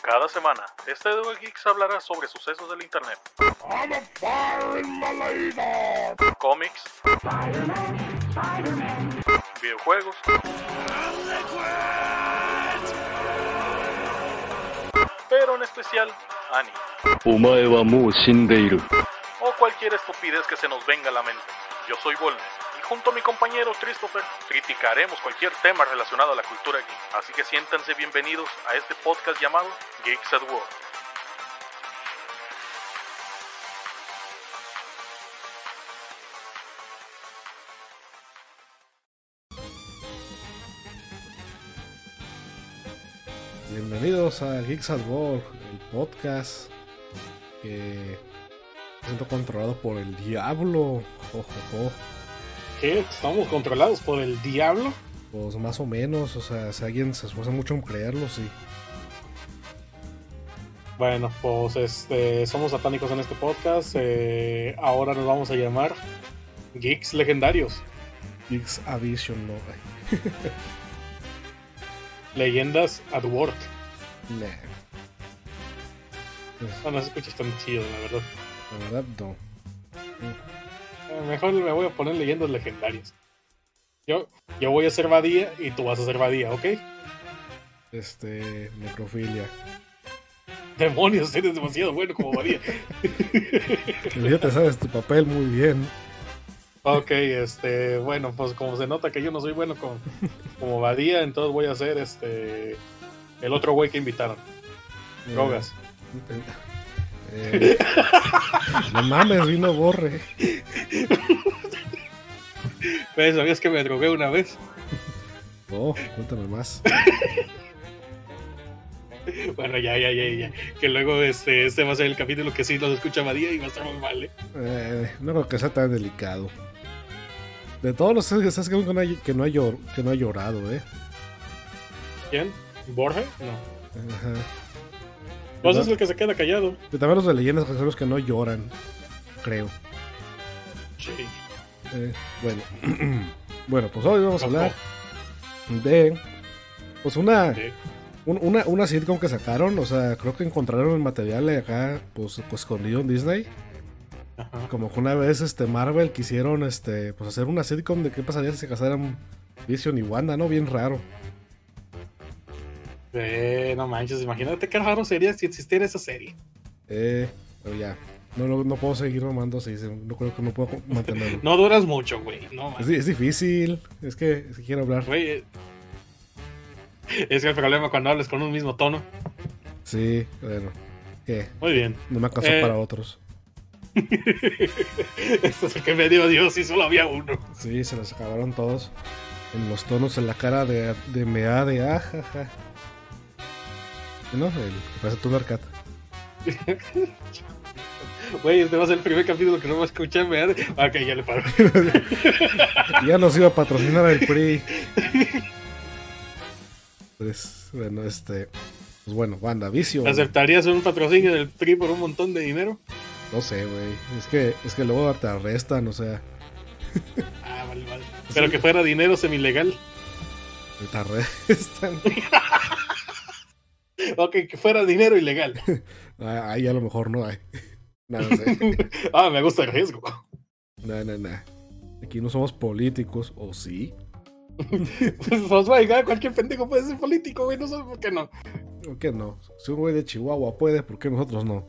Cada semana, este Duel Geeks hablará sobre sucesos del internet, cómics, videojuegos, pero en especial anime. O cualquier estupidez que se nos venga a la mente. Yo soy Volnes junto a mi compañero Christopher criticaremos cualquier tema relacionado a la cultura geek. Así que siéntanse bienvenidos a este podcast llamado Geeks at War. Bienvenidos a Geeks at Work, el podcast que siento controlado por el diablo. Jo. ¿Qué? ¿Estamos controlados por el diablo? Pues más o menos, o sea, si alguien se esfuerza mucho en creerlo, sí. Bueno, pues este, somos satánicos en este podcast. eh, ahora nos vamos a llamar Geeks Legendarios. Geeks Avision, no. Leyendas at Work. Nah, No, no se escucha tan chido, la verdad. la verdad no. Eh, Mejor me voy a poner leyendas legendarias. Yo, yo voy a ser Badía y tú vas a ser Badía, ¿ok? Este, necrofilia. Demonios, eres demasiado bueno como Badía. Ya te sabes tu papel muy bien. ok, este, bueno, pues como se nota que yo no soy bueno como, como Badía, entonces voy a ser este el otro güey que invitaron. Drogas. Eh, no mames, vino borre. Pues, ¿Sabías que me drogué una vez? Oh, cuéntame más. Bueno, ya, ya, ya, ya. Que luego este, este va a ser el capítulo que sí los escucha Badía y va a estar muy mal, ¿eh? Eh, no creo que sea tan delicado. De todos los que sabes que no que no ha llor- que no ha llorado, eh. ¿Quién? ¿Borja? No. Ajá. Pues es el que se queda callado. Y también los de leyendas que son los que no lloran, creo. Sí. Eh, bueno. bueno, pues hoy vamos a hablar de pues una, Sí. un- una una sitcom que sacaron, o sea, creo que encontraron el material acá pues, pues escondido en Disney. Ajá. Como que una vez este Marvel quisieron este pues hacer una sitcom de qué pasaría si se casaran Vision y Wanda, ¿no? Bien raro. Eh, no manches, imagínate qué raro sería si existiera esa serie. Eh, pero ya. No, no, no puedo seguir mamando así, no creo que no puedo mantenerlo. No duras mucho, güey. No es, difícil, es que, es que quiero hablar. Güey, eh, Es que el problema cuando hablas con un mismo tono. Sí, bueno. ¿Qué? Muy bien. No me acaso Eh. para otros. Esto es el que me dio Dios y solo había uno. Sí, se los acabaron todos. En los tonos en la cara de, de mea de ajaja. ¿No? El que parece Thundercat. Güey, este va a ser el primer capítulo que no va a escuchar. ¿verdad? Ok, ya le paro. ya nos iba a patrocinar el PRI. Pues, bueno, este. Pues bueno, WandaVision. ¿Aceptarías un patrocinio del PRI por un montón de dinero? No sé, güey. Es que, es que luego te arrestan, o sea. Ah, vale, vale. Pero que fuera dinero semilegal. Te arrestan. Ok, que fuera dinero ilegal. Ah, Ahí a lo mejor no hay. No, no sé. Ah, me gusta el riesgo. No, no, no. Aquí no somos políticos, ¿o sí? Pues vaya, cualquier pendejo puede ser político, güey. No sé por qué no. ¿Por qué no? Si un güey de Chihuahua puede, ¿por qué nosotros no?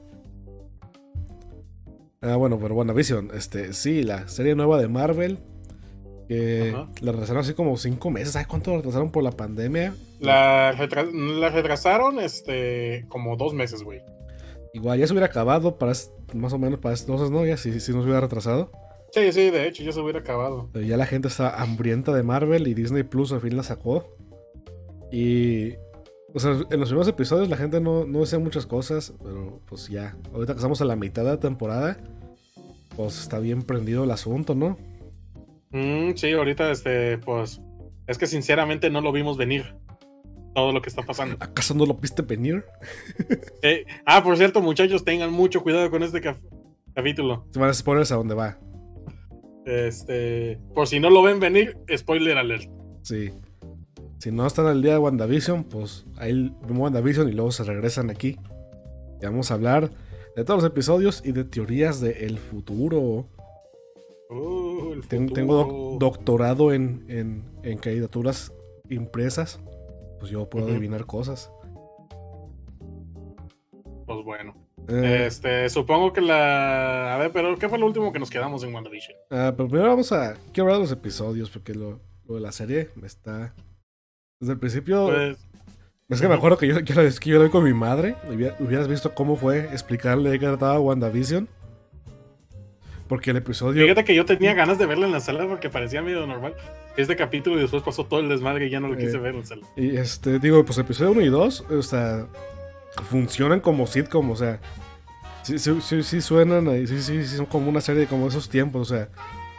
Ah, bueno, pero WandaVision, este, sí, la serie nueva de Marvel. Que Ajá. la retrasaron así como cinco meses. ¿Sabes cuánto la retrasaron por la pandemia? La, retra- la retrasaron este como dos meses, güey. Igual ya se hubiera acabado para más o menos para entonces, ¿no? Ya si, si nos hubiera retrasado. Sí, sí, de hecho, ya se hubiera acabado. Pero ya la gente está hambrienta de Marvel y Disney Plus al fin la sacó. Y. O sea, en los primeros episodios la gente no, no decía muchas cosas, pero pues ya. Ahorita que estamos a la mitad de la temporada, pues está bien prendido el asunto, ¿no? Mm, sí, ahorita, este, pues. Es que sinceramente no lo vimos venir. Todo lo que está pasando. ¿Acaso no lo viste venir? Eh, ah, por cierto, muchachos, tengan mucho cuidado con este cap- capítulo. Se van a spoilers a dónde va. Este, por si no lo ven venir, spoiler alert. Sí. Si no están al día de WandaVision, pues ahí vemos WandaVision y luego se regresan aquí. Y vamos a hablar de todos los episodios y de teorías del futuro. Uh, futuro. tengo doc- doctorado en, en, en candidaturas impresas. Pues yo puedo adivinar cosas. Pues bueno. Eh, Este, supongo que la. A ver, pero ¿qué fue lo último que nos quedamos en WandaVision? ah, pero primero vamos a. Quiero hablar de los episodios porque lo, lo de la serie me está. Desde el principio. Pues, Es que me acuerdo que yo, que que yo lo vi con mi madre, hubiera- hubieras visto cómo fue explicarle qué trataba WandaVision. Porque el episodio. fíjate que yo tenía ganas de verla en la sala porque parecía medio normal. Este capítulo y después pasó todo el desmadre y ya no lo quise Eh. ver en la sala. Y este, digo, pues episodio 1 y 2, o sea, funcionan como sitcom, o sea, sí, sí, sí, sí suenan, sí, sí, sí, son como una serie de como esos tiempos, o sea,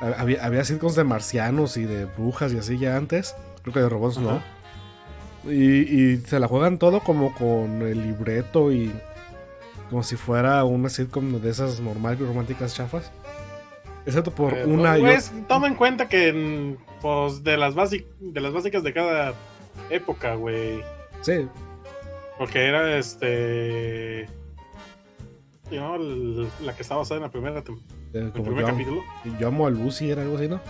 ha- había, había sitcoms de marcianos y de brujas y así ya antes, creo que de robots no. Y, y se la juegan todo como con el libreto y como si fuera una sitcom de esas normales románticas chafas. Excepto por Eh, una y pues, toma en cuenta que mm, pues de las basic, de las básicas de cada época, güey. Sí, Porque era este. you know, la que estaba basada en la primera eh, el primer yo, capítulo. yo amo a Lucy, era algo así, ¿no?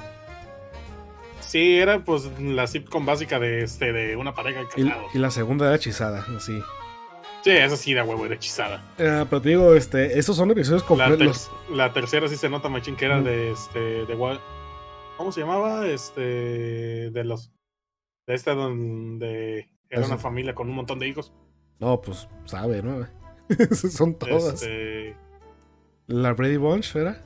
Sí, era pues la sitcom básica de este de una pareja Y, casados. y la segunda era hechizada, así. Sí, esa sí era huevo, era hechizada. Ah, pero te digo, este, estos son episodios La, completos. la tercera sí se nota machín que era de este de ¿Cómo se llamaba? Este de los de esta donde era Eso. una familia con un montón de hijos. No, pues sabe, ¿no? son todas. Este, La Brady Bunch era.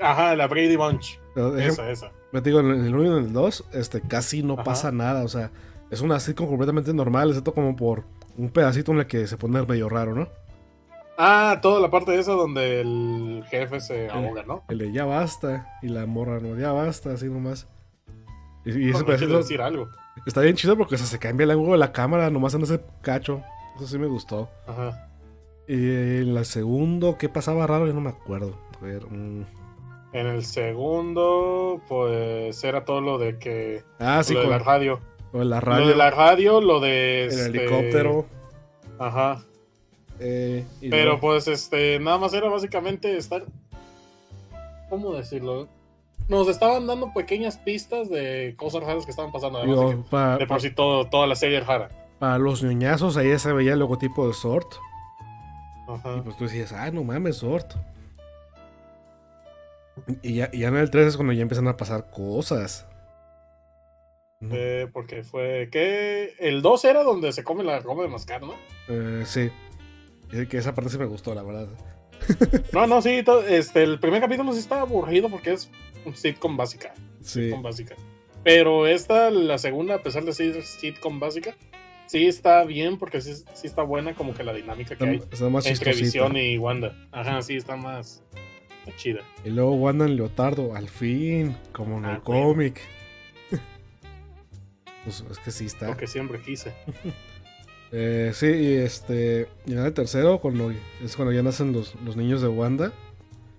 ajá, la Brady Bunch. Esa, esa. Te digo, en el 1 y en el 2, este, casi no Ajá. pasa nada. O sea, es una sitcom completamente normal, excepto como por un pedacito en el que se pone medio raro, ¿no? Ah, toda la parte de esa donde el jefe se ahoga, ¿no? El de ya basta. Y la morra, no, ya basta, así nomás. Y, y ese No, no pedacito decir algo. está bien chido porque o sea, se cambia el ángulo de la cámara nomás en ese cacho. Eso sí me gustó. Ajá. Y en la segundo, ¿qué pasaba raro? Yo no me acuerdo. A ver. En el segundo, pues era todo lo de que. Ah, sí, lo de con, la radio. La Lo de la radio, lo de. el este, helicóptero. Ajá. eh, y Pero luego- pues este, nada más era básicamente estar. ¿Cómo decirlo? Nos estaban dando pequeñas pistas de cosas raras que estaban pasando. Además de, que pa- de pa- por sí todo, toda la serie rara. para los ñoñazos, ahí se veía el logotipo de Sort. Y Ajá. pues tú decías, ah, no mames, Sort. Y ya, y ya en el 3 es cuando ya empiezan a pasar cosas. No, Eh, porque fue. que El 2 era donde se come la goma de mascar, ¿no? eh, sí. Y que esa parte sí me gustó, la verdad. No, no, sí. Este, el primer capítulo sí está aburrido porque es un sitcom básica. Sí. Sitcom básica. Pero esta, la segunda, a pesar de ser sitcom básica, sí está bien porque sí, sí está buena como que la dinámica que hay Está, está más entre. Visión y Wanda. Ajá, sí, está más, más chida. Y luego Wanda en Leotardo, al fin, como en Ah, el bueno. Pues es que sí está. Lo que siempre quise. Eh, sí, y este. Y en el tercero, cuando, es cuando ya nacen los, los niños de Wanda.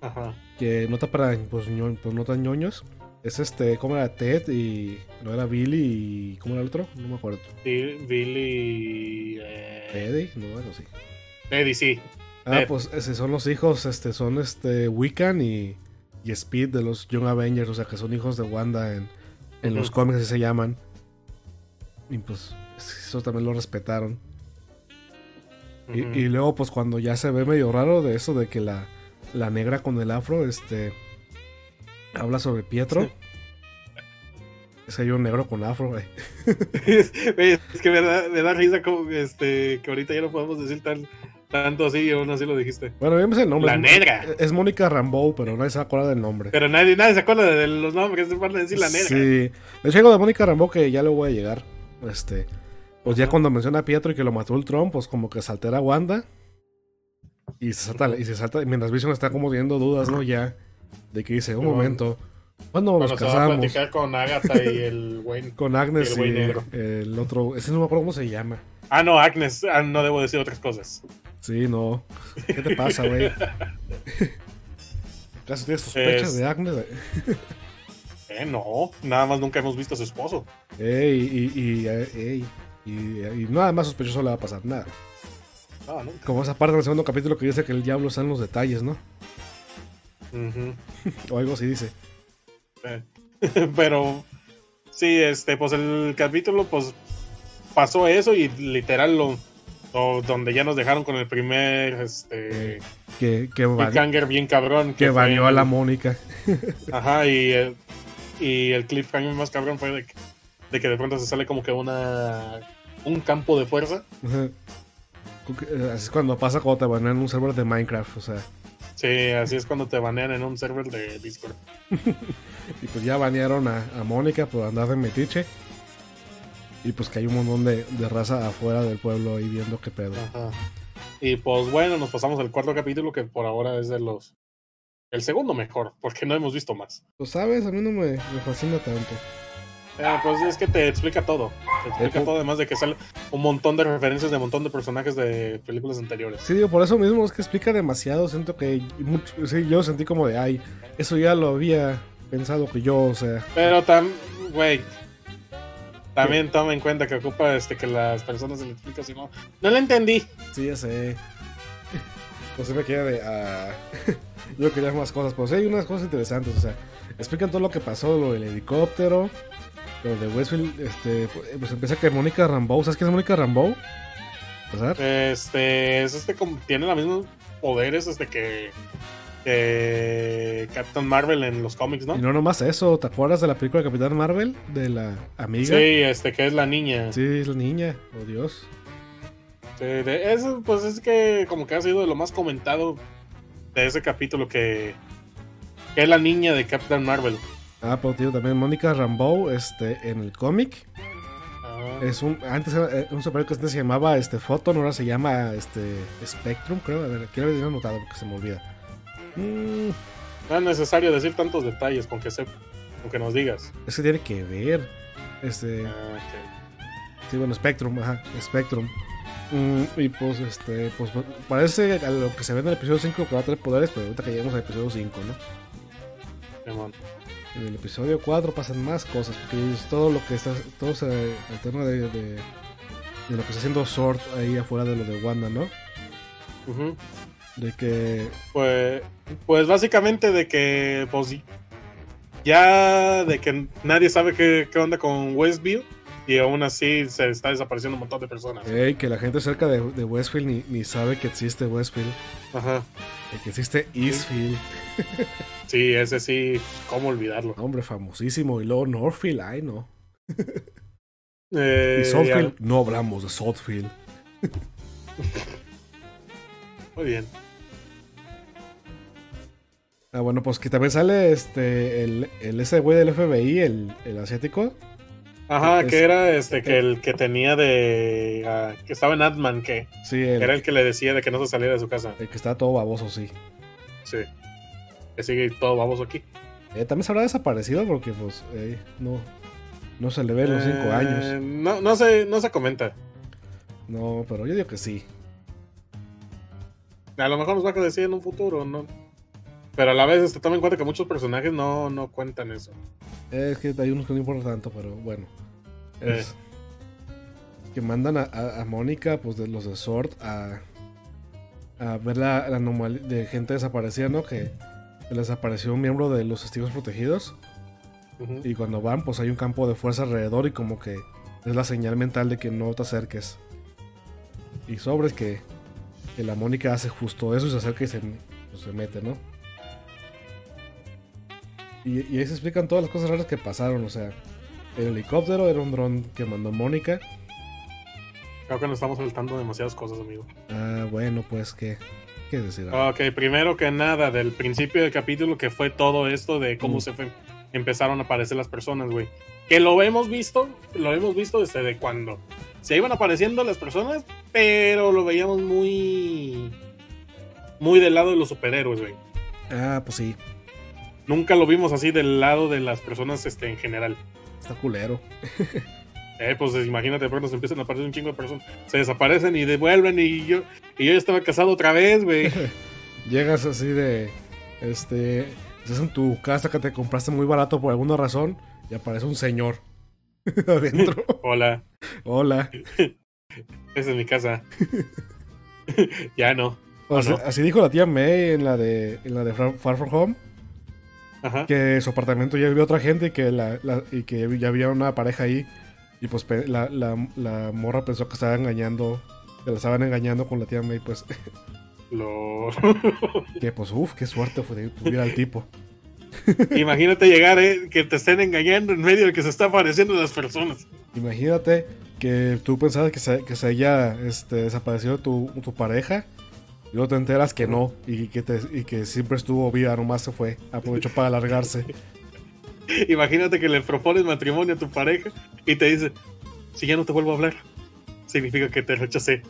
Ajá. Que no está para pues, ño- pues, no tan ñoños. Es este, ¿cómo era Ted? Y no era Billy y. ¿Cómo era el otro? No me acuerdo. Sí, Billy. Eh, Eddie, no, bueno, sí. Eddie, sí. Ah, Ted. pues ese son los hijos, este, son este Wiccan y, y Speed de los Young Avengers, o sea que son hijos de Wanda en, en los cómics así se llaman. Y pues eso también lo respetaron. Y, luego, pues cuando ya se ve medio raro de eso de que la, la negra con el afro, este. Habla sobre Pietro. Sí. Es hay un negro con afro, güey. Es que me da, me da risa como este, que ahorita ya no podemos decir tan, tanto así y aún así lo dijiste. Bueno, me sé el nombre. La es, negra. Es Mónica Rambeau, pero nadie se acuerda del nombre. Pero nadie, nadie se acuerda de los nombres, van a decir la negra. Sí. De hecho, algo de Mónica Rambeau que ya le voy a llegar. Este. Pues ya cuando menciona a Pietro y que lo mató el Trump, pues como que se altera Wanda. Y se salta, y se salta, mientras Vision está como teniendo dudas, ¿no? Ya. De que dice, un momento. ¿Cuándo nos Cuando se va a casamos? platicar con Agatha y el güey. Con Agnes Y el y, güey negro. el otro. Ese no me acuerdo cómo se llama. Ah, no, Agnes. Ah, no debo decir otras cosas. Sí, no. ¿Qué te pasa, güey? ¿Acaso tienes sospechas Es- de Agnes? Eh, no, nada más nunca hemos visto a su esposo. Ey, y, y, eh, ey, y, y nada más sospechoso le va a pasar nada. No, nunca. Como esa parte del segundo capítulo que dice que el diablo está en los detalles, ¿no? Ujú. O algo así dice. Eh, Pero sí, este, pues el capítulo, pues pasó eso y literal lo, lo- donde ya nos dejaron con el primer este Que, que, bien cabrón que baneó a la Mónica. Ajá, y el, y el cliffhanger más cabrón fue de que, de que de pronto se sale como que una un campo de fuerza. Ajá. Así es cuando pasa cuando te banean en un server de Minecraft, o sea. Sí, así es cuando te banean en un server de Discord. Y pues ya banearon a, a Mónica por andar de metiche. Y pues que hay un montón de, de raza afuera del pueblo ahí viendo qué pedo. Ajá. Y pues bueno, nos pasamos al cuarto capítulo que por ahora es de los el segundo mejor, porque no hemos visto más. Pues sabes, a mí no me, me fascina tanto. Eh, pues es que te explica todo. Te explica Eh, todo, además de que sale un montón de referencias de un montón de personajes de películas anteriores. Sí, digo, por eso mismo es que explica demasiado. Siento que mucho, sí, yo sentí como de, ay, eso ya lo había pensado que yo, o sea. Pero tam, güey. También toma en cuenta que ocupa este que las personas se le explican si no. No lo entendí. Sí, ya sé. Pues se me queda de. ah, yo quería más cosas, pero sí hay unas cosas interesantes. O sea, explican todo lo que pasó: lo del helicóptero, lo de Westfield. Este, pues empieza que Mónica Rambeau. ¿Sabes quién es Mónica Rambeau? Este, es este como tiene los mismos poderes este que, que Captain Marvel en los cómics, ¿no? Y no nomás eso, ¿te acuerdas de la película de Capitán Marvel? De la amiga. Sí, este que es la niña. Sí, es la niña. Oh Dios. Sí, de- eso pues es que como que ha sido de lo más comentado de ese capítulo que, que es la niña de Captain Marvel. Ah, pero tío, también Mónica Rambeau, este, en el cómic. Ah, Es un, antes era eh, un superhéroe que antes se llamaba este Photon, ahora se llama este Spectrum, creo. A ver, quiero haber anotado porque se me olvida. Mm, no es necesario decir tantos detalles con que, se, con que nos digas. es que tiene que ver. Este. Ah, ok. Sí, bueno, Spectrum, ajá, Spectrum. Mm, y pues, este, pues parece a lo que se ve en el episodio 5 que va a tener poderes, pero ahorita que llegamos al episodio 5, ¿no? En el episodio 4 pasan más cosas, porque es todo lo que está, todo se alterna de, de, de lo que está haciendo Sword ahí afuera de lo de Wanda, ¿no? De que Pues, pues básicamente de que, pues ya de que nadie sabe qué, qué onda con Westview y aún así se está desapareciendo un montón de personas. Ey, que la gente cerca de, de Westfield ni, ni sabe que existe Westfield, Ajá. que existe Eastfield, Sí, ese sí, cómo olvidarlo. hombre famosísimo, y luego Northfield, ay no. Eh, Y Southfield, no hablamos de Southfield. muy bien. Ah, bueno, pues que también sale este el, el ese güey del FBI, el, el asiático. Ajá, Es- que era este que el que tenía de ah, que estaba en Ant-Man, que Sí, el, era el que le decía de que no se saliera de su casa. el que está todo baboso, sí. Sí. Que sigue todo baboso aquí. Eh, también se habrá desaparecido porque, pues, eh, no, no se le ve en los cinco Eh, años. No, no se, no se comenta. No, pero yo digo que sí. A lo mejor nos va a decir en un futuro, ¿no? Pero a la vez este, toma en cuenta que muchos personajes no, no cuentan eso. Es que hay unos que no importa tanto, pero bueno. Es que mandan a, a, a Mónica, pues de los de Sword, a, a ver la, la anomalía de gente desaparecida, ¿no? Que les desapareció un miembro de los testigos protegidos. Y cuando van, pues hay un campo de fuerza alrededor y como que es la señal mental de que no te acerques. Y sobres que, que la Mónica hace justo eso y se acerca y se, pues, se mete, ¿no? Y, y ahí se explican todas las cosas raras que pasaron, o sea, el helicóptero era un dron que mandó Mónica. Creo que nos estamos saltando demasiadas cosas, amigo. Ah, bueno, pues, ¿qué, qué decir? Ok, primero que nada, del principio del capítulo que fue todo esto de cómo Mm. se fue- empezaron a aparecer las personas, güey. Que lo hemos visto, lo hemos visto desde de cuando se iban apareciendo las personas, pero lo veíamos muy... Muy del lado de los superhéroes, güey. Ah, pues sí, Nunca lo vimos así del lado de las personas este, en general. está culero. Eh, pues imagínate, de pronto se empiezan a aparecer un chingo de personas. Se desaparecen y devuelven y yo, y yo ya estaba casado otra vez, güey. Llegas así de. Este. Estás en tu casa que te compraste muy barato por alguna razón y aparece un señor adentro. Hola, Hola. esa es mi casa. ya no. O sea, no? Así dijo la tía May en la de, en la de Far Far From Home, Ajá. que su apartamento ya vivía otra gente y que, la, la- y que ya había una pareja ahí. Y pues la, la morra pensó que estaba engañando, que la estaban engañando con la tía May, pues Lo... que pues uff, qué suerte fue de tuviera el tipo. Imagínate llegar, eh, que te estén engañando en medio de que se está apareciendo las personas. Imagínate que tú pensabas que se, que se haya este, desaparecido tu, tu pareja y luego te enteras que no y que, te, y que siempre estuvo viva, nomás se fue, aprovechó para alargarse. Imagínate que le propones matrimonio a tu pareja y te dice, si ya no te vuelvo a hablar, significa que te rechacé.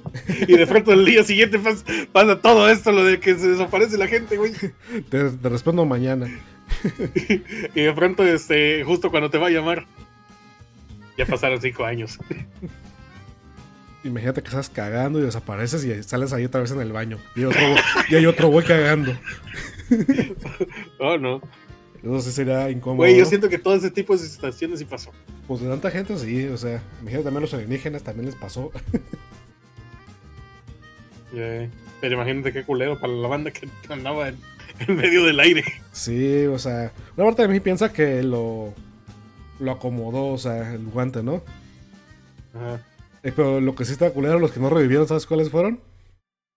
Y de pronto el día siguiente pas- pasa, todo esto, lo de que se desaparece la gente, güey. Te, te respondo mañana. Y de pronto, este, justo cuando te va a llamar, ya pasaron cinco años. Imagínate que estás cagando y desapareces y sales ahí otra vez en el baño. Y hay otro, y hay otro güey cagando. Oh, no. Eso sí sería incómodo. Güey, yo siento que todo ese tipo de situaciones sí pasó. Pues de tanta gente sí, o sea, imagínate también los alienígenas también les pasó. Eh, pero imagínate qué culero para la banda que andaba en, en medio del aire. Sí, o sea, una parte de mí piensa que lo, lo acomodó, o sea, el guante, ¿no? Ajá. Eh, pero lo que sí está culero, los que no revivieron, ¿sabes cuáles fueron?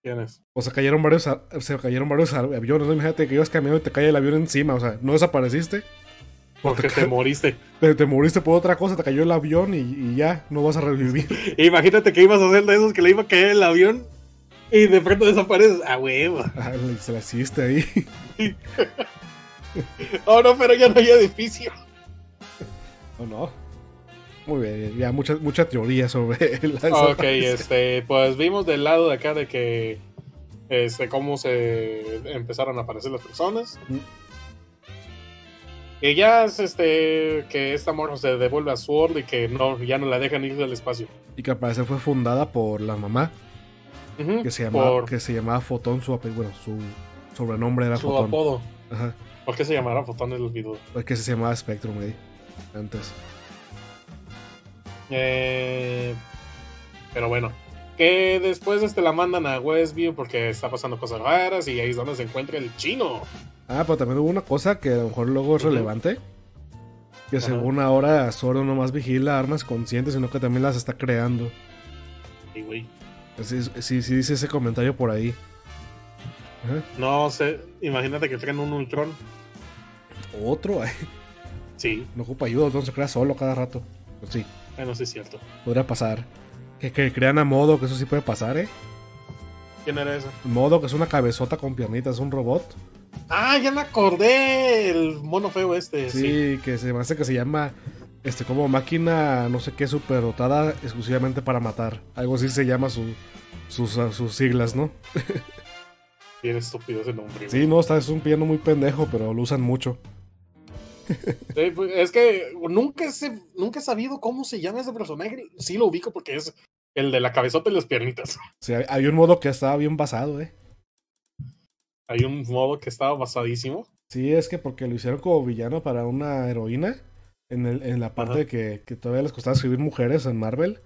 ¿Quién es? O sea, cayeron varios, se cayeron varios aviones, ¿no? Imagínate que ibas caminando y te cae el avión encima, o sea, no desapareciste. Porque te moriste. Te, te moriste por otra cosa, te cayó el avión y, y ya, no vas a revivir. Imagínate que ibas a hacer de esos que le iba a caer el avión y de pronto desapareces. Ah, huevo. Ah, se la hiciste ahí. Oh, no, pero ya no hay edificio. ¿O no? Muy bien, ya mucha, mucha teoría sobre la Ok, este, pues vimos del lado de acá de que este, cómo se empezaron a aparecer las personas. Mm. Y ya es este que esta morra se devuelve a Sword y que no, ya no la dejan ir del espacio. Y que al parecer fue fundada por la mamá, que se llamaba, por que se llamaba Fotón, su bueno, su sobrenombre era su Fotón. apodo. Ajá. ¿Por qué se llamará Fotón el olvido? Es que se llamaba Spectrum ahí. Antes. Eh, pero bueno, que después este la mandan a Westview porque está pasando cosas raras y ahí es donde se encuentra el chino. Ah, pero también hubo una cosa que a lo mejor luego es relevante. Que Ajá. según ahora Zoro no más vigila armas conscientes, sino que también las está creando. Y güey, Sí, sí, sí dice ese comentario por ahí. Ajá. no sé, imagínate que traen un Ultron. Otro, Sí, no ocupa ayuda, entonces se crea solo cada rato. Pues sí, bueno, sí es cierto. podría pasar. Que, que crean a modo, que eso sí puede pasar, ¿eh? ¿Quién era ese? Modo, que es una cabezota con piernitas, un robot. Ah, ya me acordé, el mono feo este. Sí, Sí. que se me hace que se llama este como máquina no sé qué superdotada exclusivamente para matar. Algo así se llama su, sus, ah, sus siglas, ¿no? Bien estúpido ese nombre. Sí, no, está, es un piano muy pendejo, pero lo usan mucho. Sí, pues, es que nunca, sé- nunca he sabido cómo se llama ese personaje. Sí lo ubico porque es el de la cabezota y las piernitas. Sea, hay un modo que estaba bien basado, ¿eh? Hay un modo que estaba basadísimo. Sí, es que porque lo hicieron como villano para una heroína. En, el, en la parte que, que todavía les costaba escribir mujeres en Marvel.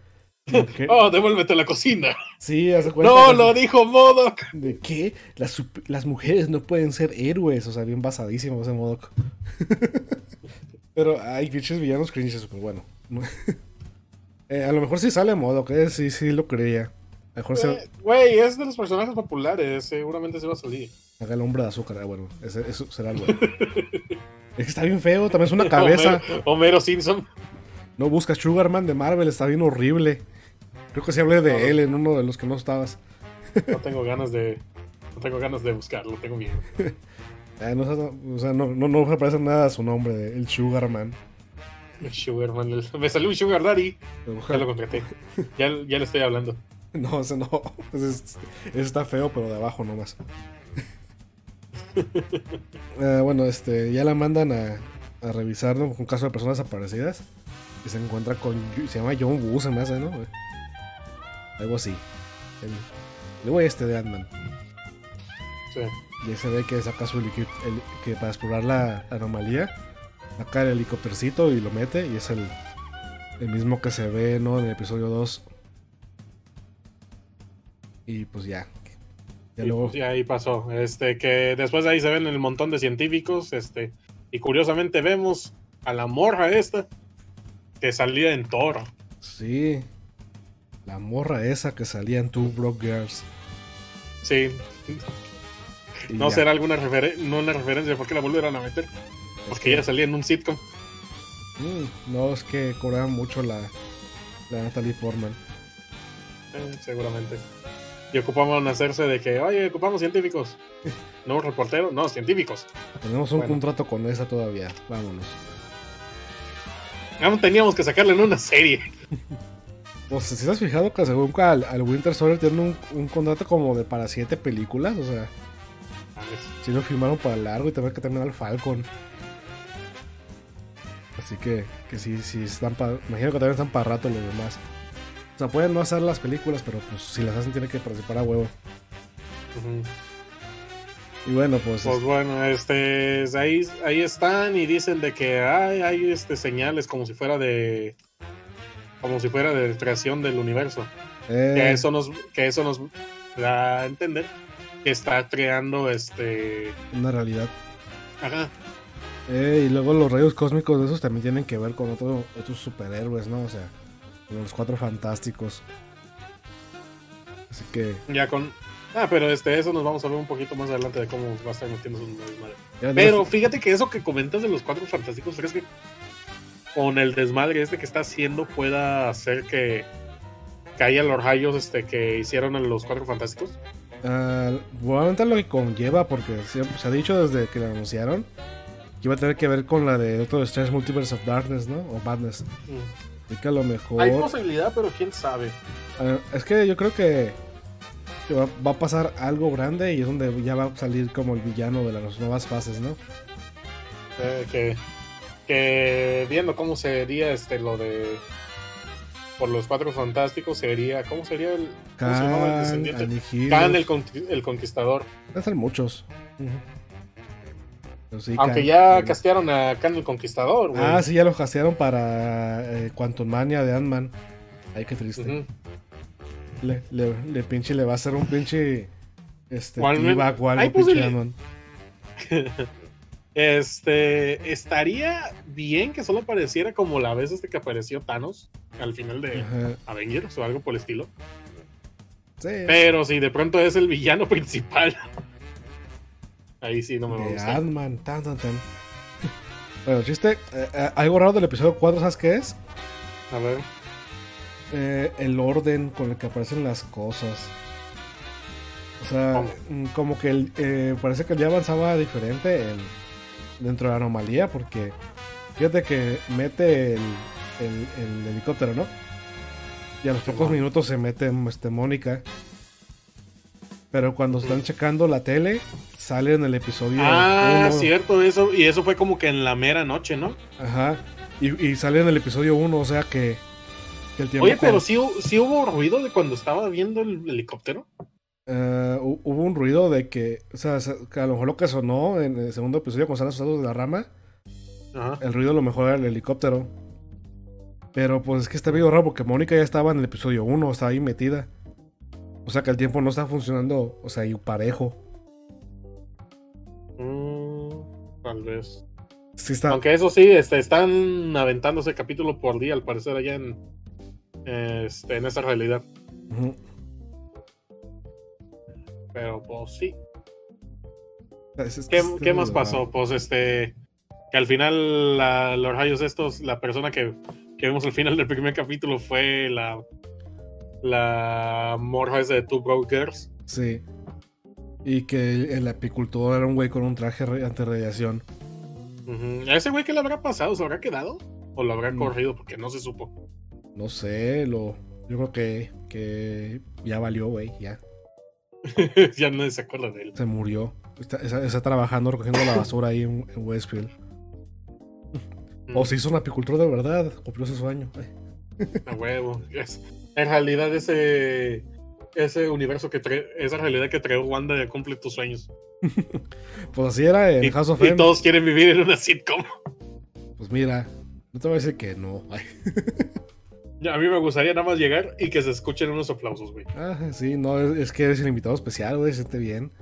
Que- Oh, devuélvete a la cocina. sí, hace cuenta. No, lo dijo Modoc. ¿De qué? Las, mujeres no pueden ser héroes. O sea, bien basadísimo ese modo. Pero hay pinches villanos cringe súper bueno. Eh, a lo mejor sí sale modo, que sí, sí lo creía. Mejor se Eh, Güey, es de los personajes populares. Seguramente se va a salir. haga el hombre de azúcar. Ah, bueno, ese, eso será algo. es que está bien feo, también es una cabeza. Homero, Homero Simpson. No buscas Sugarman de Marvel, está bien horrible. Creo que se hablé de No. él en uno de los que no estabas. No tengo ganas de. No tengo ganas de buscarlo, tengo miedo. No, o sea, no, no, no me parece nada su nombre, el Sugarman. El Sugarman. el- Me salió un Sugar Daddy. Ya lo contraté. Ya, ya le estoy hablando. No, ese no. Ese, es- ese está feo, pero de abajo nomás. Eh, bueno, este, ya la mandan a, a revisar ¿no? un caso de personas desaparecidas. Y se encuentra con. Se llama John Woo, se me hace, ¿no? Algo así. El, güey este de Ant-Man. Sí. Y ahí se ve que saca su helico- el- que para explorar la anomalía, saca el helicóptercito y lo mete. Y es el, el mismo que se ve ¿no? en el episodio 2. Y pues ya. Ya Y, luego. pues, y ahí pasó. Este, que después de ahí se ven el montón de científicos. Este, y curiosamente vemos a la morra esta que salía en Thor. Sí. La morra esa que salía en Two Broke Girls. Sí, Y no ya. será alguna referen- no una referencia porque la volvieron a meter. Porque que- ella salía en un sitcom. Mm, no, es que cobraba mucho la, la Natalie Portman. Eh, seguramente. Y ocupaban hacerse de que, oye, ocupamos científicos. No reporteros, no, científicos. Tenemos un Bueno. contrato con esa todavía. Vámonos. Aún teníamos que sacarle en una serie. Pues si te has fijado que según al, al Winter Soldier tiene un, un contrato como de para siete películas, o sea, si lo firmaron para largo y también que terminar al Falcon. Así que, que sí, sí están para. Imagino que también están para rato los demás. O sea, pueden no hacer las películas, pero pues si las hacen tienen que participar a huevo. Y bueno, pues. Pues bueno, este, ahí, ahí están y dicen de que hay, hay este, señales como si fuera de, como si fuera de creación del universo. eh, Que eso nos, que eso nos da a entender que está creando este, una realidad. ajá, Eh, y luego los rayos cósmicos de esos también tienen que ver con otro- otros superhéroes, ¿no? O sea, con los cuatro fantásticos. Así que. ya con, ah, pero este, eso nos vamos a ver un poquito más adelante de cómo va a estar metiendo su desmadre. ya Pero fíjate que eso que comentas de los cuatro fantásticos, ¿crees que con el desmadre este que está haciendo pueda hacer que caigan los rayos este, que hicieron en los cuatro fantásticos? Ah, probablemente lo que conlleva, porque siempre- se ha dicho desde que la anunciaron que iba a tener que ver con la de Doctor Strange Multiverse of Darkness, ¿no? O Madness. Así que a lo mejor. Hay posibilidad, pero quién sabe. Ah, es que yo creo que, que va, va a pasar algo grande y es donde ya va a salir como el villano de las nuevas fases, ¿no? Eh, que, que viendo cómo sería este lo de por los cuatro fantásticos sería ¿cómo sería el cómo se el descendiente? Khan el, con- el conquistador ser muchos. Sí, aunque Khan- ya Khan. castearon a Khan el conquistador güey. Ah, sí, ya lo castearon para eh, Quantum Mania de Ant-Man. Ay, qué triste. Le, le, le pinche le va a hacer un pinche. Este, algo, Hay pinche posibil- Ant-Man. este estaría bien que solo pareciera como la vez este que apareció Thanos al final de Ajá. Avengers o algo por el estilo Sí, pero si de pronto es el villano principal ahí sí no me va a gustar Ant-Man, tan, tan, tan. Bueno, chiste, eh, eh, algo raro del episodio 4, ¿sabes qué es? a ver Eh, el orden con el que aparecen las cosas. O sea, ¿Cómo? mm, como que el, parece que ya avanzaba diferente en- dentro de la anomalía, porque fíjate que mete el, el- el helicóptero, ¿no? Y a los pocos minutos se mete este, Mónica. Pero cuando están checando la tele, sale en el episodio. Ah, uno. cierto, eso. Y eso fue como que en la mera noche, ¿no? Ajá. Y, y sale en el episodio 1, o sea que, que el tiempo. Oye, pero con- sí, sí hubo ruido de cuando estaba viendo el helicóptero. Hu- hubo un ruido de que, o sea, que a lo mejor lo que sonó en el segundo episodio cuando están asustados de la rama, Ajá. el ruido a lo mejor era el helicóptero. Pero pues es que está medio raro porque Mónica ya estaba en el episodio 1, estaba ahí metida. O sea que el tiempo no está funcionando, o sea, y parejo. Mm, tal vez. Sí está. Aunque eso sí, este, están aventándose capítulo por día, al parecer, allá en, este, en esa realidad. Ujú. Pero pues sí. Es- es- ¿Qué, es qué medio más pasó? Pues este. Que al final la- los rayos estos, la persona que, que vimos al final del primer capítulo fue la. La morra esa de Two Broke Girls. Sí. Y que el, el apicultor era un güey con un traje antirradiación. Ujú. ¿A ese güey qué le habrá pasado? ¿Se habrá quedado? ¿O lo habrá Mm. corrido? Porque no se supo. No sé, lo. Yo creo que, que ya valió, güey, ya. ya nadie se acuerda de él. Se murió. Está, está- está trabajando recogiendo la basura ahí en, en Westfield. Mm, O se hizo un apicultor de verdad, cumplió su sueño. A huevo. Es- En realidad ese ese universo que trae, esa realidad que trae Wanda de cumple tus sueños. Pues así era en Y, House of y todos quieren vivir en una sitcom. Pues mira, no te voy a decir que no. A mí me gustaría nada más llegar y que se escuchen unos aplausos, güey. Ah, sí, no, es, es que eres el invitado especial, güey, siente bien.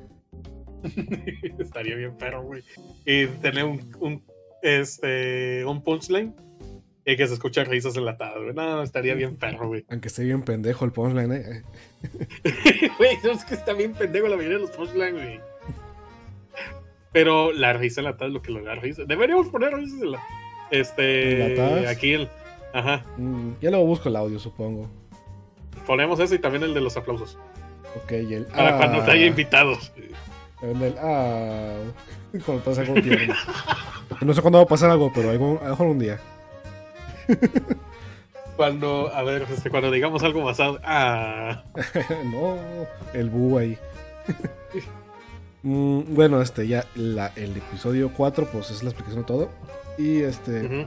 Estaría bien perro, güey. Y tener un, un, este, un punchline y que se escuchen risas enlatadas, güey. No, estaría bien perro, güey. Aunque esté bien pendejo el punchline, eh. Güey, no, es que está bien pendejo la mayoría de los punchlines, güey. Pero la risa enlatada es lo que lo da risa. Deberíamos poner risas en la... Este... ¿Enlatadas? Aquí el... Ajá. Mm, ya luego busco el audio, supongo. Ponemos ese y también el de los aplausos. Ok, y el. Para ah, cuando te haya invitados. El del. Ah. Cuando pasa algo tierno. No sé cuándo va a pasar algo, pero algún, a lo mejor un día. Cuando, a ver, este, cuando digamos algo basado. Ah. no, el búho ahí. Mm, bueno, este, ya la, el episodio 4, pues es la explicación de todo. Y este, Ujú.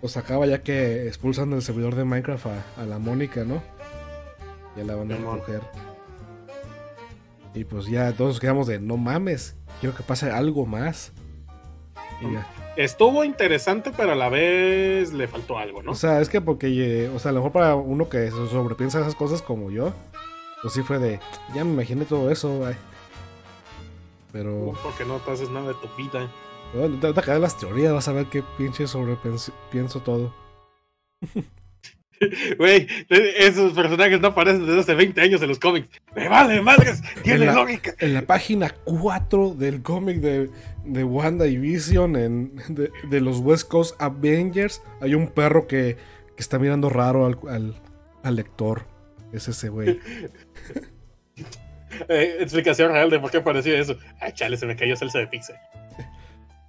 Pues acaba ya que expulsan del servidor de Minecraft a, a la Mónica, ¿no? Ya la van a recoger. Y pues ya todos quedamos de, no mames, quiero que pase algo más. Y ya. Estuvo interesante, pero a la vez le faltó algo, ¿no? O sea, es que porque, eh, o sea, a lo mejor para uno que sobrepiensa esas cosas como yo, pues sí fue de, ya me imaginé todo eso, ay. Pero, Porque no te haces nada de tu vida. Bueno, te, las teorías, vas a ver qué pinche sobrepienso todo. Güey, esos personajes no aparecen desde hace 20 años en los cómics. Me vale, madres, tiene En la- lógica. En la página 4 del cómic de, de Wanda y Vision, en, de, de los West Coast Avengers, hay un perro que, que está mirando raro al, al, al lector. Es ese güey. Eh, explicación real de por qué apareció eso. Ay, chale, se me cayó salsa de pizza.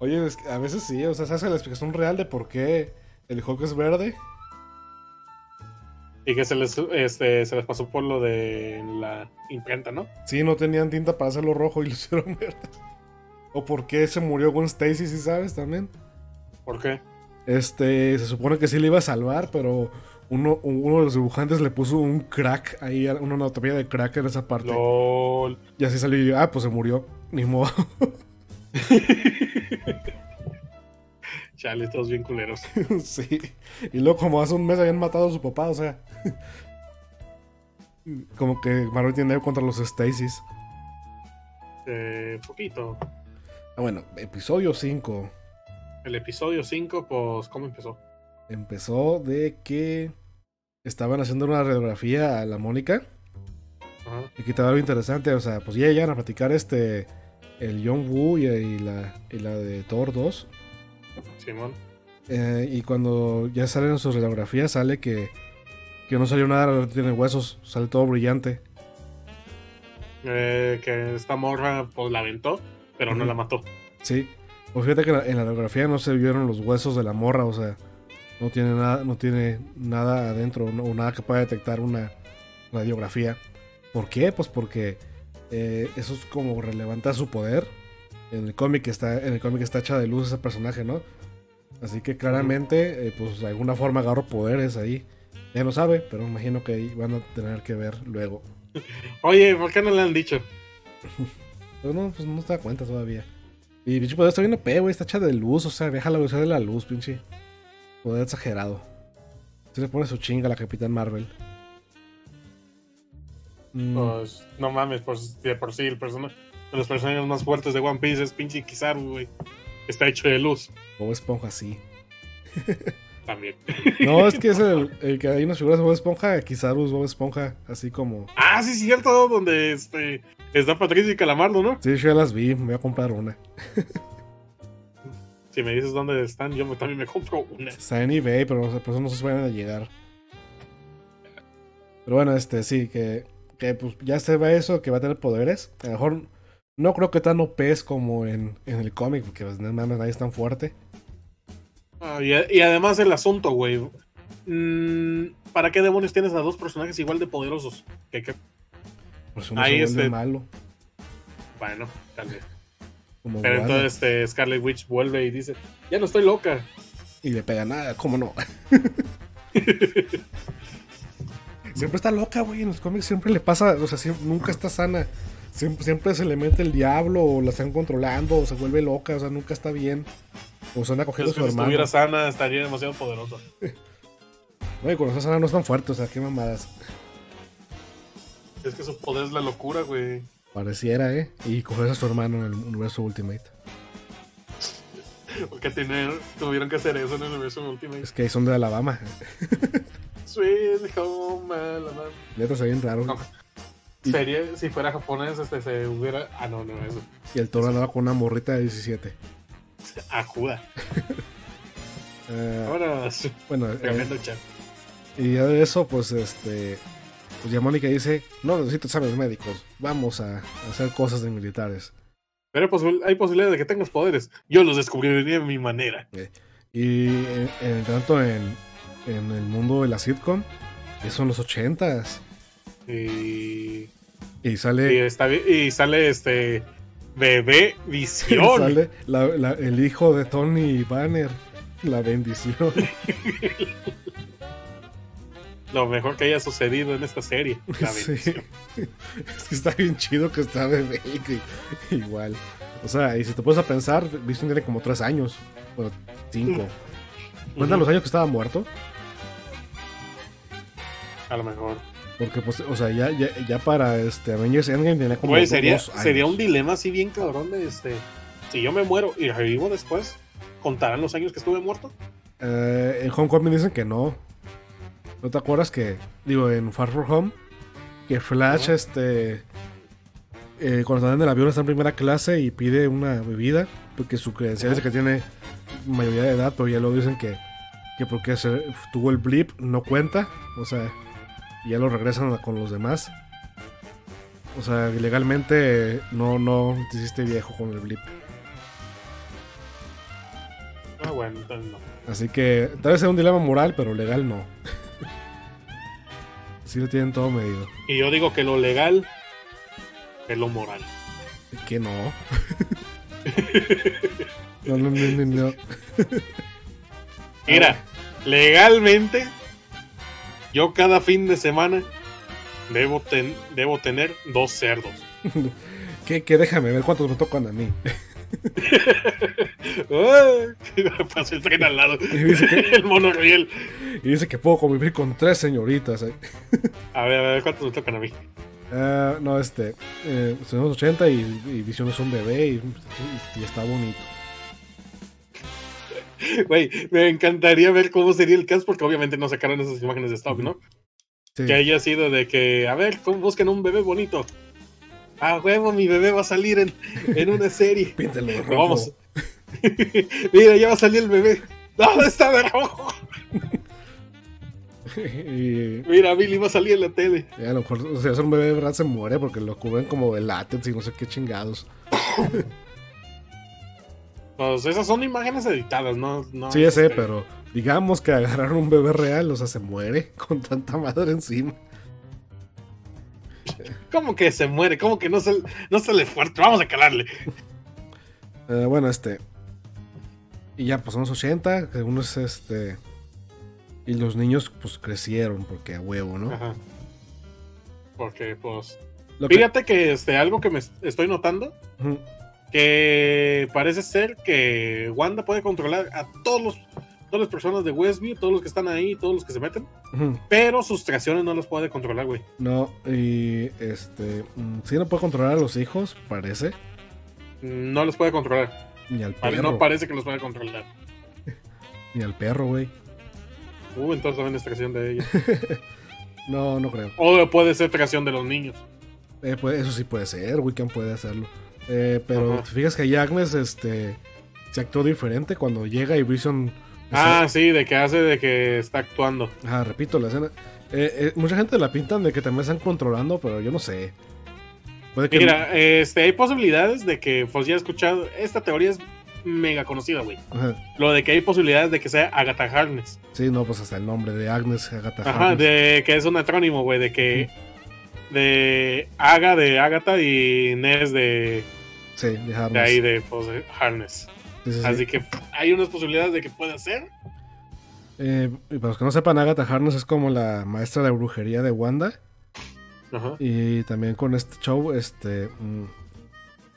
Oye, es que a veces sí, o sea, ¿sabes la explicación real de por qué el Hulk es verde? Y que se les, este, se les pasó por lo de la imprenta, ¿no? Sí, no tenían tinta para hacerlo rojo y lo hicieron verde. O por qué se murió Gwen Stacy, si sabes también. ¿Por qué? Este, se supone que sí le iba a salvar, pero uno, uno de los dibujantes le puso un crack ahí, una anatomía de crack en esa parte. LOL. Y así salió y yo, ah, pues se murió. Ni modo. Chale, todos bien culeros. sí. Y luego como hace un mes habían matado a su papá, o sea. como que Marvel tiene contra los Stacys. Eh, poquito. Ah, bueno, episodio 5. El episodio 5, pues, ¿cómo empezó? Empezó de que estaban haciendo una radiografía a la Mónica. Ajá. Y que estaba algo interesante, o sea, pues ya llegan a platicar este. El John Woo y, y la, y la de Thor 2. Simón. Eh, y cuando ya salen sus radiografías, sale que, que no salió nada, tiene huesos, sale todo brillante. Eh, que esta morra, pues, la aventó, pero no la mató. Sí. Pues fíjate que en la, en la radiografía no se vieron los huesos de la morra, o sea, no tiene nada, no tiene nada adentro, no- o nada que pueda detectar una radiografía. ¿Por qué? Pues porque eh, eso es como relevante a su poder. En el cómic está, en el cómic está hecha de luz ese personaje, ¿no? Así que claramente, eh, pues de alguna forma agarró poderes ahí. Ya no sabe, pero me imagino que ahí van a tener que ver luego. Oye, ¿por qué no le han dicho? Pero no, pues no se da cuenta todavía. Y pinche poder está bien OP, güey. Está hecha de luz, o sea, viaja a la velocidad de la luz, pinche. Poder exagerado. Se le pone su chinga a la Capitán Marvel. Mm, Pues, no mames, pues, de por sí, el persona, de los personajes más fuertes de One Piece es pinche Kizaru, güey. Está hecho de luz. Bob Esponja, sí. También. No, es que es el, el que hay unas figuras de Bob Esponja. Kizaru es Bob Esponja, así como. Ah, sí, es cierto, donde este, está Patricio y Calamardo, ¿no? Sí, yo ya las vi, me voy a comprar una. Si me dices dónde están, yo también me compro una. Está en eBay, pero por eso no se van a llegar. Pero bueno, este sí, que, que pues ya se ve eso, que va a tener poderes. A lo mejor no creo que tan OP es como en, en el cómic, porque pues, no mames, nadie es tan fuerte. Ah, y, y además el asunto, güey. Mm, ¿Para qué demonios tienes a dos personajes igual de poderosos? Que, que- Por eso no Ahí este- malo. bueno, tal vez. Como Pero entonces este, Scarlet Witch vuelve y dice, ya no estoy loca. Y le pega nada, ¿cómo no? siempre está loca, güey. En los cómics siempre le pasa, o sea, siempre- nunca está sana. Siempre, siempre se le mete el diablo, o la están controlando, o se vuelve loca, o sea, nunca está bien. O se anda cogiendo a su si hermano. estuviera sana, estaría demasiado poderosa. Güey, cuando está sana no es tan fuerte, o sea, qué mamadas. Es que su poder es la locura, güey. Pareciera, ¿eh? Y coger a su hermano en el universo Ultimate. Porque tener, tuvieron que hacer eso en el universo Ultimate. Es que son de Alabama. Sweet home Alabama. Bien raro. No. Sería, si fuera japonés, este se hubiera. Ah, no, no, eso. Y el toro andaba con una morrita de 17. Ajuda. Eh, Vámonos. bueno, eh, Tremendo chat. y ya de eso, pues este. Pues ya Mónica dice: No necesito exámenes médicos. Vamos a, a hacer cosas de militares. Pero hay posibilidad de que tengas poderes. Yo los descubriría de mi manera. Y en, en tanto en, en el mundo de la sitcom, eso son los 80s. Y, Y y, sale. está, y sale este. Bebé Visión. sale la- la- el hijo de Tony Banner. La bendición. Lo mejor que haya sucedido en esta serie. La Sí. Es que está bien chido que está bebé que- igual. O sea, y si te pones a pensar, Vision tiene como tres años. O cinco. Cuentan los años que estaba muerto. A lo mejor. Porque, pues, o sea, ya, ya, ya para este Avengers Endgame tenía como Güey, sería, dos años. sería un dilema así bien cabrón de este. Si yo me muero y revivo después, ¿contarán los años que estuve muerto? Eh, en Hong Kong me dicen que no. ¿No te acuerdas que, digo, en Far From Home, que Flash, este, eh, cuando está en el avión está en primera clase y pide una bebida, porque su credencial dice que tiene mayoría de edad, pero ya luego dicen que, que porque se, tuvo el blip no cuenta, o sea, y ya lo regresan con los demás. O sea, legalmente no, no te hiciste viejo con el blip. Ah, bueno, entonces no. Así que tal vez sea un dilema moral, pero legal no. sí lo tienen todo medido. Y yo digo que lo legal es lo moral. Que no. no, no, no, no, no. Mira, legalmente, yo cada fin de semana debo, ten- debo tener dos cerdos. Que, que déjame ver cuántos me tocan a mí. Pasó el tren al lado. Y dice que, El monorriel. y dice que puedo convivir con tres señoritas. eh. A ver, a ver, ¿cuántos me tocan a mí? Ah, no, este. Eh, tenemos 80 y, y Vision es un bebé y, y está bonito. Güey, me encantaría ver cómo sería el cast, porque obviamente no sacaron esas imágenes de stock, ¿no? Sí. Que haya sido de que, a ver, ¿cómo busquen un bebé bonito? A huevo, mi bebé va a salir en, en una serie. Píntelo de rojo. vamos. Mira, ya va a salir el bebé. ¿Dónde está de rojo? y Mira, Billy va a salir en la tele. a lo mejor, o sea, es un bebé de verdad se muere porque lo cubren como de látex y no sé qué chingados. Pues esas son imágenes editadas, ¿no? no Sí, ya sé, este, pero digamos que agarraron un bebé real, o sea, se muere con tanta madre encima. ¿Cómo que se muere? ¿Cómo que no se, no se le fuerte? Vamos a calarle. Eh, bueno, este. Y ya pasamos 80, que uno es este. Y los niños, pues crecieron, porque a huevo, ¿no? Ajá. Porque, pues. Lo Fíjate que este, algo que me est- estoy notando, Ujú, que parece ser que Wanda puede controlar a todos los, todas las personas de Westview, todos los que están ahí, todos los que se meten, pero sus creaciones no las puede controlar, güey. No, y este. mm, Sí, no puede controlar a los hijos, parece. No los puede controlar. Ni al perro. No parece que los puede controlar. Ni al perro, güey. Uh, entonces también es creación de ella. No, no creo. O puede ser creación de los niños. Eh, puede- eso sí puede ser, Wiccan puede hacerlo. Eh, pero Ajá. te fijas que ahí Agnes este, se actuó diferente cuando llega y Vision. Ah, sí, de que hace de que está actuando. Ajá, repito la escena. Eh, eh, mucha gente la pintan de que también están controlando, pero yo no sé. Puede que. Mira, este, hay posibilidades de que, pues ya he escuchado, esta teoría es mega conocida, güey. Ajá, Lo de que hay posibilidades de que sea Agatha Harkness. sí, no, pues hasta el nombre de Agnes Agatha Ajá, Harkness. de que es un acrónimo, güey, de que de Aga de Agatha y Ness de, Sí, de Harkness. de ahí de pues, de Harness. Sí, sí, sí. Así que hay unas posibilidades de que pueda ser. Eh, y para los que no sepan, Agatha Harness es como la maestra de brujería de Wanda. Ajá. Y también con este show, este. mm,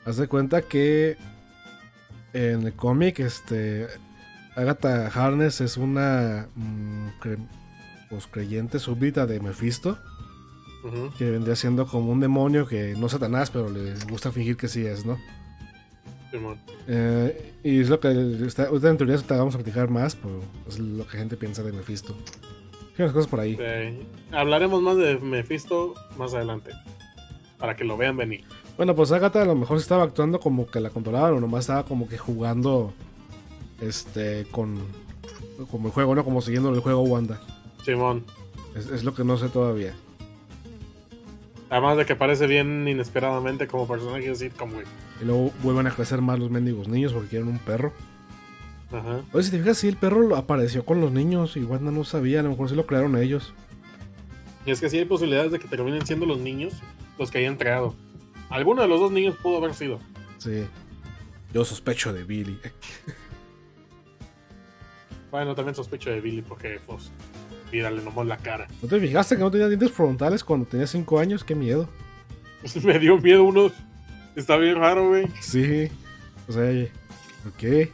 haz de cuenta que en el cómic, este. Agatha Harness es una mm, cre- pues, creyente súbdita de Mephisto. Que vendría siendo como un demonio que no es Satanás, pero le gusta fingir que sí es, ¿no? Simón. Eh, y es lo que está, ahorita en teoría te vamos a platicar más, pero es lo que gente piensa de Mephisto. Hay cosas por ahí. Eh, hablaremos más de Mephisto más adelante. Para que lo vean venir. Bueno, pues Agatha a lo mejor estaba actuando como que la controlaban o nomás estaba como que jugando este con como el juego, ¿no? Como siguiendo el juego Wanda. Simón. Es, es lo que no sé todavía. Además de que parece bien inesperadamente como personaje de sitcom, güey. Y luego vuelven a crecer más los mendigos niños porque quieren un perro. Ajá. Oye, si te fijas, sí, el perro apareció con los niños y Wanda no sabía, a lo mejor sí lo crearon ellos. Y es que sí hay posibilidades de que terminen siendo los niños los que hayan creado. Alguno de los dos niños pudo haber sido. Sí. Yo sospecho de Billy. Bueno, también sospecho de Billy porque, pues, mírale nomás la cara. ¿No te fijaste que no tenía dientes frontales cuando tenía 5 años? Qué miedo. Me dio miedo uno. Está bien raro, güey. Sí. O sea, ok. Qué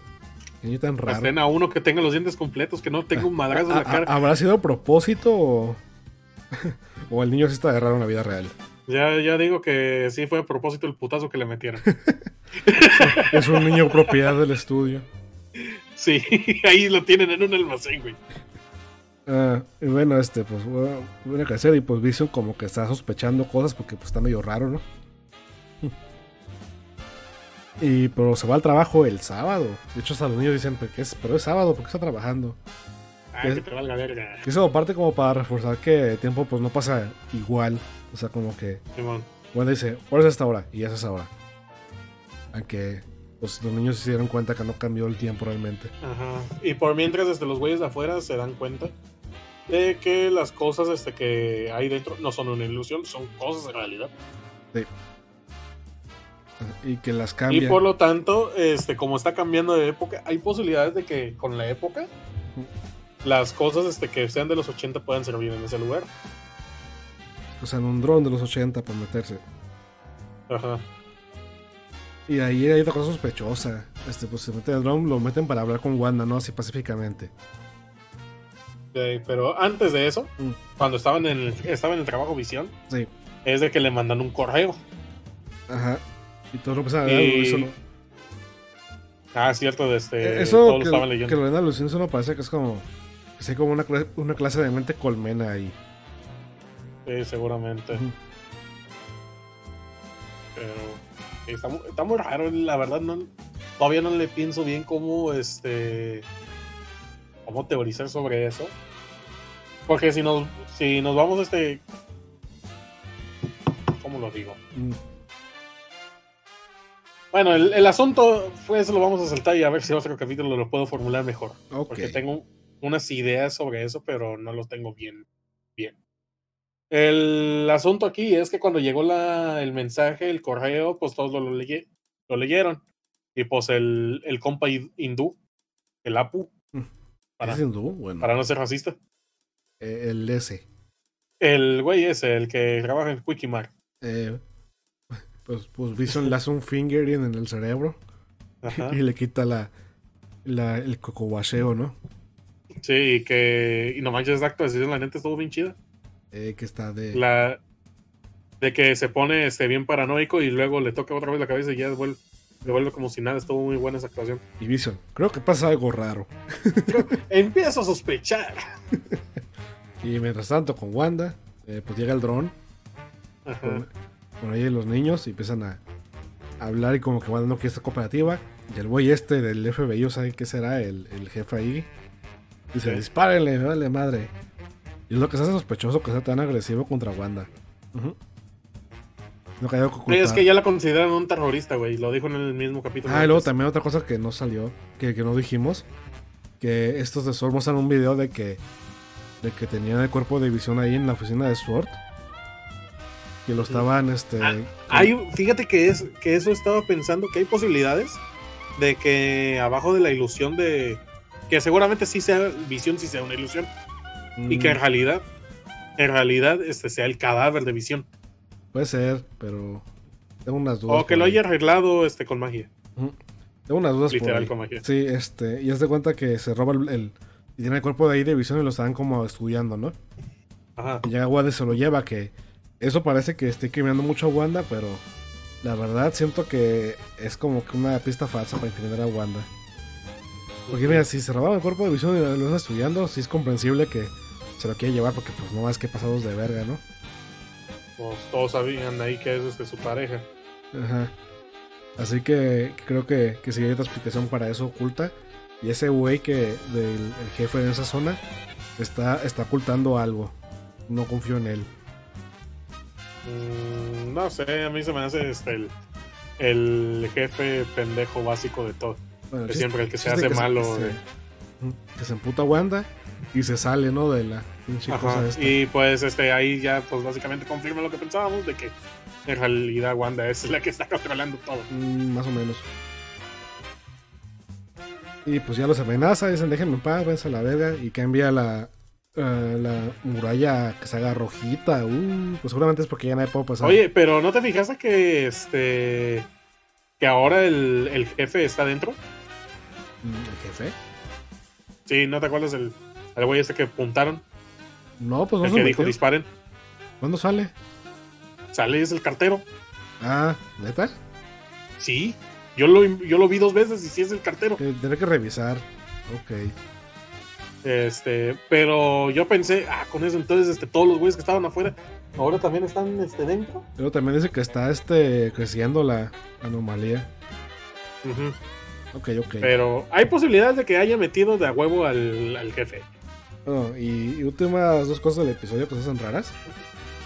niño tan raro. Escena a uno que tenga los dientes completos, que no tenga un madrazo en ¿Ha- la cara. ¿Habrá sido a propósito o, o el niño sí está de raro en la vida real? Ya, ya digo que sí fue a propósito el putazo que le metieron. Es un niño propiedad del estudio. Sí, ahí lo tienen en un almacén, güey. Ah, y bueno, este, pues bueno, viene a crecer y pues Vision como que está sospechando cosas porque pues está medio raro, ¿no? Y pero se va al trabajo el sábado. De hecho, hasta los niños dicen, "¿Pero qué es? Pero es sábado, ¿por qué está trabajando? Ay, Es- que te valga verga. Eso parte como para reforzar que el tiempo pues no pasa igual. O sea, como que Simón. Wanda dice, ahora es esta hora y es esa hora. Aunque pues los niños se dieron cuenta que no cambió el tiempo realmente. Ajá. Y por mientras, desde los güeyes de afuera se dan cuenta de que las cosas este, que hay dentro no son una ilusión, son cosas de realidad. Y que las Y cambia. por lo tanto, este, como está cambiando de época, hay posibilidades de que con la época las cosas este, que sean de los 80 puedan servir en ese lugar. O sea, en un dron de los 80 para meterse. Ajá. Y ahí hay otra cosa sospechosa. Este, pues se mete el dron, lo meten para hablar con Wanda, ¿no? Así pacíficamente. Eh, pero antes de eso, Mm. cuando estaban en el, estaba en el trabajo visión, Sí. es de que le mandan un correo. Ajá. Y todo lo empiezan a Y- eso no- Ah, cierto, de este, Eh, todos Eso lo que, estaban que leyendo. lo ven alucina, eso no parece que es como. Que sea como una, cla- una clase de mente colmena ahí. Sí, seguramente. Pero está muy raro, la verdad no todavía no le pienso bien cómo este cómo teorizar sobre eso. Porque si nos si nos vamos este ¿cómo lo digo? Mm, Bueno, el, el asunto fue eso lo vamos a saltar y a ver si otro capítulo lo puedo formular mejor. Ok. Porque tengo unas ideas sobre eso, pero no lo tengo bien. bien. El asunto aquí es que cuando llegó la, el mensaje, el correo, pues todos lo, leye- lo leyeron. Y pues el, el compa hi- hindú, el Apu, para, ¿Es hindú? Bueno. para no ser racista. eh, el S. El güey ese, el que trabaja en Wikimar. Eh, pues, pues Vision le hace un fingering en el cerebro Ajá. y le quita la, la el cocobacheo, ¿no? Sí, y que. Y no manches, esa actuación, la neta estuvo bien chida. Eh, que está de. La. De que se pone este, bien paranoico y luego le toca otra vez la cabeza y ya vuelve, devuelve como si nada. Estuvo muy buena esa actuación. Y Vision. Creo que pasa algo raro. Empiezo a sospechar. Y mientras tanto, con Wanda, eh, pues llega el dron. Ajá. Con, con ahí los niños y empiezan a, a hablar y como que Wanda no quiere esta cooperativa. Y el güey este del FBI, sea, ¿qué será? El, el jefe ahí. Dice, Sí. dispárenle, vale madre. Y es lo que se hace sospechoso que sea tan agresivo contra Wanda. Ujú. No que es que ya la consideran un terrorista, güey. Lo dijo en el mismo capítulo. Ah, y luego también otra cosa que no salió, que, que no dijimos, que estos de SWORD muestran un video de que de que tenían el cuerpo de visión ahí en la oficina de SWORD. Que lo estaban, este... Ah, Hay, fíjate que, es, que eso estaba pensando, que hay posibilidades de que abajo de la ilusión de que seguramente sí sea visión, sí sea una ilusión. Y que en Mm, realidad, en realidad, este sea el cadáver de visión. Puede ser, pero tengo unas dudas. O que lo haya arreglado este con magia. Tengo unas dudas Literal con magia. Sí, este, y haz de cuenta que se roba el, el- y tiene el cuerpo de ahí de visión y lo están como estudiando, ¿no? Ajá. Y llega Wanda y se lo lleva, que eso parece que esté criminando mucho a Wanda, pero la verdad siento que es como que una pista falsa para incriminar a Wanda. Porque mira, si se robaron el cuerpo de visión y lo están estudiando, sí es comprensible que se lo quiere llevar porque pues no más que pasados de verga, ¿no? Pues todos sabían ahí que es este, su pareja. Ajá. Así que creo que, que sí hay otra explicación para eso oculta. Y ese güey que del el jefe de esa zona está, está ocultando algo. No confío en él. Mm, no sé, a mí se me hace este, el, el jefe pendejo básico de todo. Bueno, Que chiste- siempre el que se hace malo, Que se. Ujú, que se emputa Wanda y se sale, ¿no? De la Ajá. Y pues este ahí ya pues básicamente confirma lo que pensábamos de que en realidad Wanda es la que está controlando todo. Mm, más o menos. Y pues ya los amenaza, dicen déjenme en paz, váyanse a la verga. Y cambia la, eh, la muralla que se haga rojita. Uh, pues seguramente es porque ya no puedo pasar. Oye, pero ¿no te fijaste que este que ahora el, el jefe está dentro? Mm, ¿El jefe? Sí, ¿no te acuerdas el, el güey este que apuntaron? No, pues no el se que dijo disparen. ¿Cuándo sale? Sale y es el cartero. Ah, ¿neta? Sí. Yo lo, yo lo vi dos veces y sí es el cartero. Eh, Tendré que revisar. Ok. Este, pero yo pensé, ah, con eso entonces este, todos los güeyes que estaban afuera, ahora también están este, dentro. Pero también dice que está este creciendo la anomalía. Ujú. Ok, ok. Pero hay posibilidades de que haya metido de a huevo al, al jefe. Bueno, y, y últimas dos cosas del episodio pues son raras.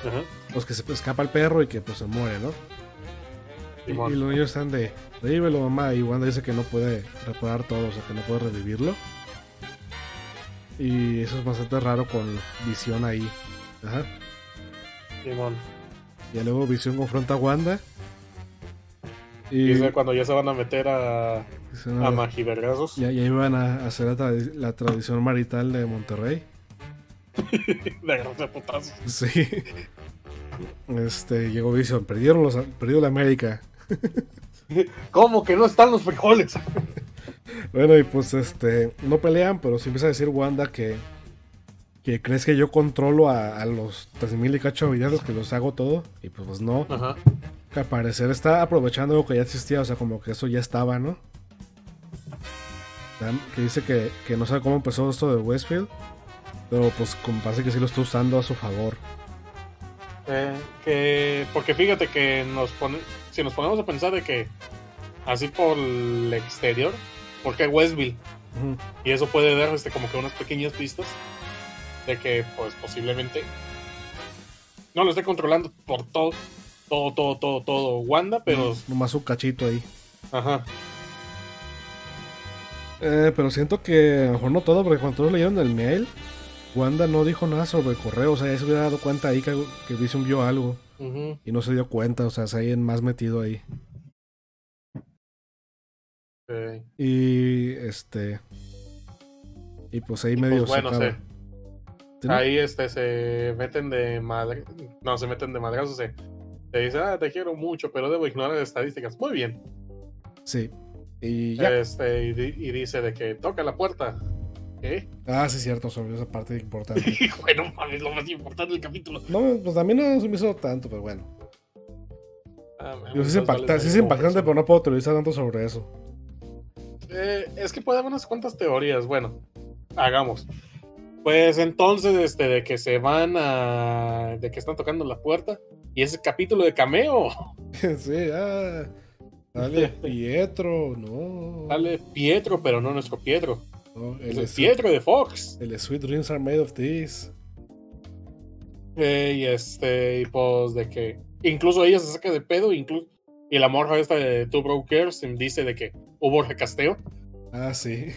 Ajá. Pues que se escapa el perro y que pues se muere, ¿no? Y, y los niños están de, revívelo mamá, y Wanda dice que no puede reparar todo, o sea que no puede revivirlo. Y eso es bastante raro con Visión ahí. Ajá. Simón. Y luego Visión confronta a Wanda. Y Y, es cuando ya se van a meter a, a "No, magivergazos. ya, ya iban a hacer la, tradi- la tradición marital de Monterrey. De agarrarse putazos. Sí. Este, llegó Vision. Perdieron los, perdió la América. ¿Cómo que no están los frijoles? Bueno, y pues este, no pelean, pero sí empieza a decir Wanda que, que crees que yo controlo a, a los 3000 y cacho villanos, que los hago todo. Y pues, pues no, Ajá. que al parecer está aprovechando algo que ya existía, o sea, como que eso ya estaba, ¿no? Que dice que, que no sabe cómo empezó esto de Westfield, pero pues como parece que sí lo está usando a su favor. Eh, que, porque fíjate que nos pone, si nos ponemos a pensar de que así por el exterior, porque Westville, Ujú. y eso puede dar este, como que unas pequeñas pistas de que pues posiblemente no lo esté controlando por todo, todo, todo, todo, todo Wanda, pero Nomás un cachito ahí. ajá, Eh, pero siento que a lo mejor no todo, porque cuando todos leyeron el mail, Wanda no dijo nada sobre el correo. O sea, ya se hubiera dado cuenta ahí que, que Vision vio algo y no se dio cuenta. O sea, se hay más metido ahí. Eh, Y este. Y pues ahí medio pues bueno, se. Ahí este se meten de madre, no se meten de madrazos, se, se dice, ah, te quiero mucho, pero debo ignorar estadísticas. Muy bien. Sí. Y ya. Este, y, di- y dice de que toca la puerta. ¿Qué? Ah, sí, cierto, sobre esa parte importante. bueno, mames, lo más importante del capítulo. no, pues también no se me hizo tanto, pero bueno. Ah, Digo, sí es, impacta- sí es impactante, pero no puedo teorizar tanto sobre eso. Eh, es que puede haber unas cuantas teorías. Bueno, hagamos. Pues entonces, este, de que se van a. de que están tocando la puerta. Y ese capítulo de cameo. sí, ah. Dale, Pietro, no. Sale Pietro, pero no nuestro Pietro. no, Es el, sweet, Pietro de Fox. el Sweet Dreams are made of this. Eh, y este, y pues de que. Incluso ella se saca de pedo. Incluso, y la morra esta de Two Brokers dice de que hubo recasteo. Ah, sí.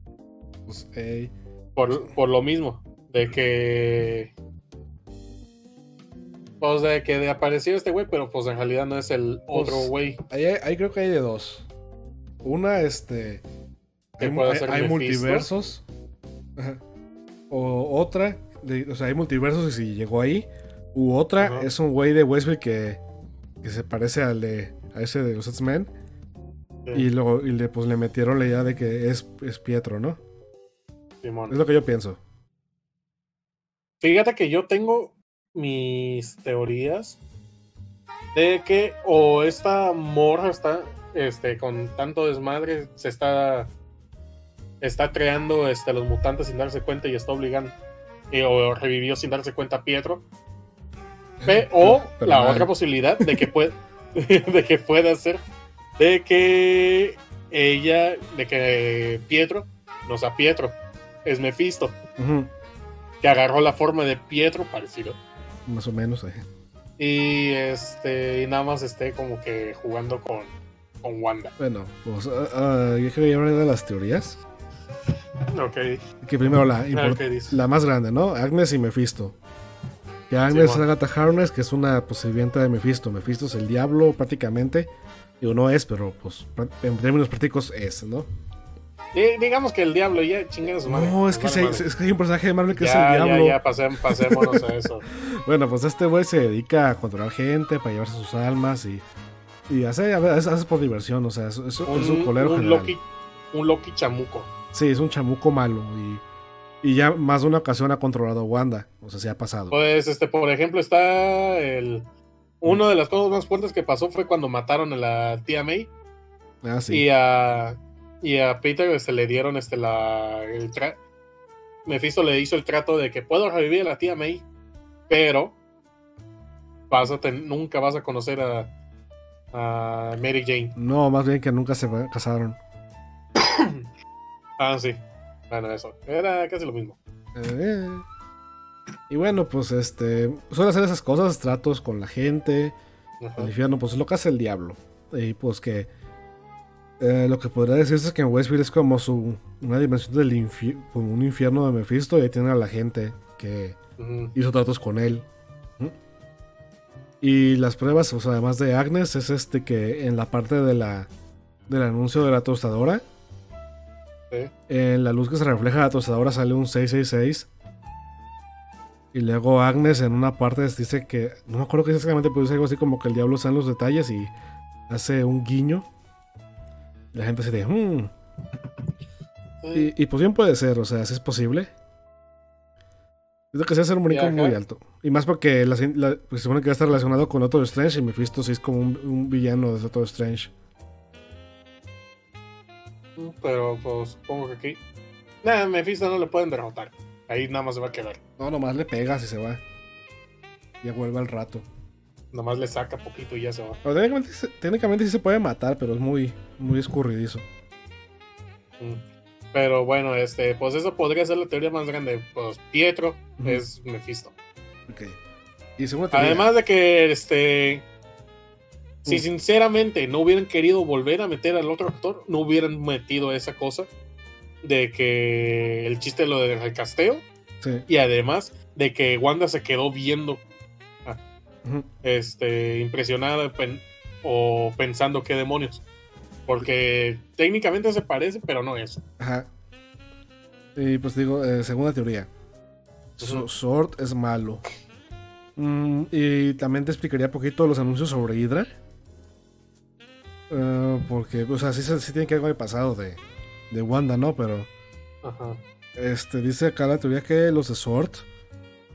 pues, ey. Por, por lo mismo. De que. Pues de que apareció este güey, pero pues en realidad no es el Pues, otro güey. Ahí, ahí creo que hay de dos. Una, este. hay, multiversos. Ajá. O otra, de- o sea, hay multiversos y si llegó ahí. U otra es un güey de Westview que, que se parece al de, a ese de los X-Men. Sí, Y, luego, y le, pues, le metieron la idea de que es, es Pietro, ¿no? Simón. Es lo que yo pienso. Fíjate que yo tengo mis teorías de que o esta morra está este con tanto desmadre se está está creando este los mutantes sin darse cuenta y está obligando y- o revivió sin darse cuenta a Pietro Pe- o Pero la mal. otra posibilidad de que puede de que pueda ser de que ella de que Pietro no sea Pietro es Mephisto que agarró la forma de Pietro parecido Más o menos. eh. y este y nada más esté como que jugando con con Wanda Bueno, pues ah, ah, yo creo que ya hablé de las teorías. ok Que primero la, dice. la más grande, ¿no? Agnes y Mephisto. Que Agnes es Simón. Agatha Harkness, que es una pues, sirvienta de Mephisto. Mephisto es el diablo prácticamente. Digo, no es, pero pues en términos prácticos es, ¿no? Di- digamos que el diablo ya chinga su madre No, es que, madre. es que hay un personaje de Marvel que ya, es el diablo. ya, ya, pasémonos a eso. Bueno, pues este güey se dedica a controlar gente para llevarse sus almas y, y hace, a por diversión, o sea, es, es- es un Un, colero un general. Loki, un Loki chamuco. Sí, es un chamuco malo y, y ya más de una ocasión ha controlado a Wanda, o sea, se ha pasado. Pues, este, por ejemplo, está el. Una de las cosas más fuertes que pasó fue cuando mataron a la tía May Ah, sí. y a. Y a Peter este, le dieron este la. El Mephisto le hizo el trato de que puedo revivir a la tía May, pero vas a ten- nunca vas a conocer a, a Mary Jane. No, más bien que nunca se casaron. Ah, sí. Bueno, eso. Era casi lo mismo. Eh, Y bueno, pues este. Suele hacer esas cosas, tratos con la gente. Ajá. El infierno, pues es lo que hace el diablo. Y pues que. Eh, lo que podría decirse es que en Westfield es como su. Una dimensión del infierno. Como un infierno de Mephisto. Y ahí tiene a la gente que hizo tratos con él. ¿Mm? Y las pruebas, o sea, además de Agnes, es este que en la parte de la. Del anuncio de la tostadora. En la luz que se refleja de la tostadora sale un 666. Y luego Agnes en una parte dice que. No me acuerdo que exactamente, pero dice algo así como que el diablo está en los detalles y hace un guiño. La gente se dice, "Hmm". Y, y pues bien puede ser, o sea, si es posible. Dice que se hace un acá- muy alto. Y más porque la, la- pues, se supone que va a estar relacionado con Doctor Strange y Mephisto sí es como un, un villano de Doctor Strange. Pero pues supongo que aquí. Nah, Mephisto no le pueden derrotar. Ahí nada más se va a quedar. No, nomás le pegas y se va. Ya vuelve al rato. Nomás le saca poquito y ya se va. Pero técnicamente, sí se puede matar, pero es muy, muy escurridizo. Mm. Pero bueno, este, pues eso podría ser la teoría más grande. Pues Pietro es Mephisto. Ok. Y segunda teoría. Además de que, este. Si Mm. sinceramente no hubieran querido volver a meter al otro actor, no hubieran metido esa cosa de que el chiste lo del recasteo Sí. y además de que Wanda se quedó viendo Este, impresionada pen- o pensando qué demonios. Porque técnicamente se parece, pero no es. Ajá. Y pues digo, eh, segunda teoría. Ujú. Sword es malo. Mm, y también te explicaría poquito los anuncios sobre Hydra. Eh, porque, o sea, sí, sí tiene que con el pasado de, de Wanda, ¿no? Pero Ajá. este dice acá la teoría que los de Sword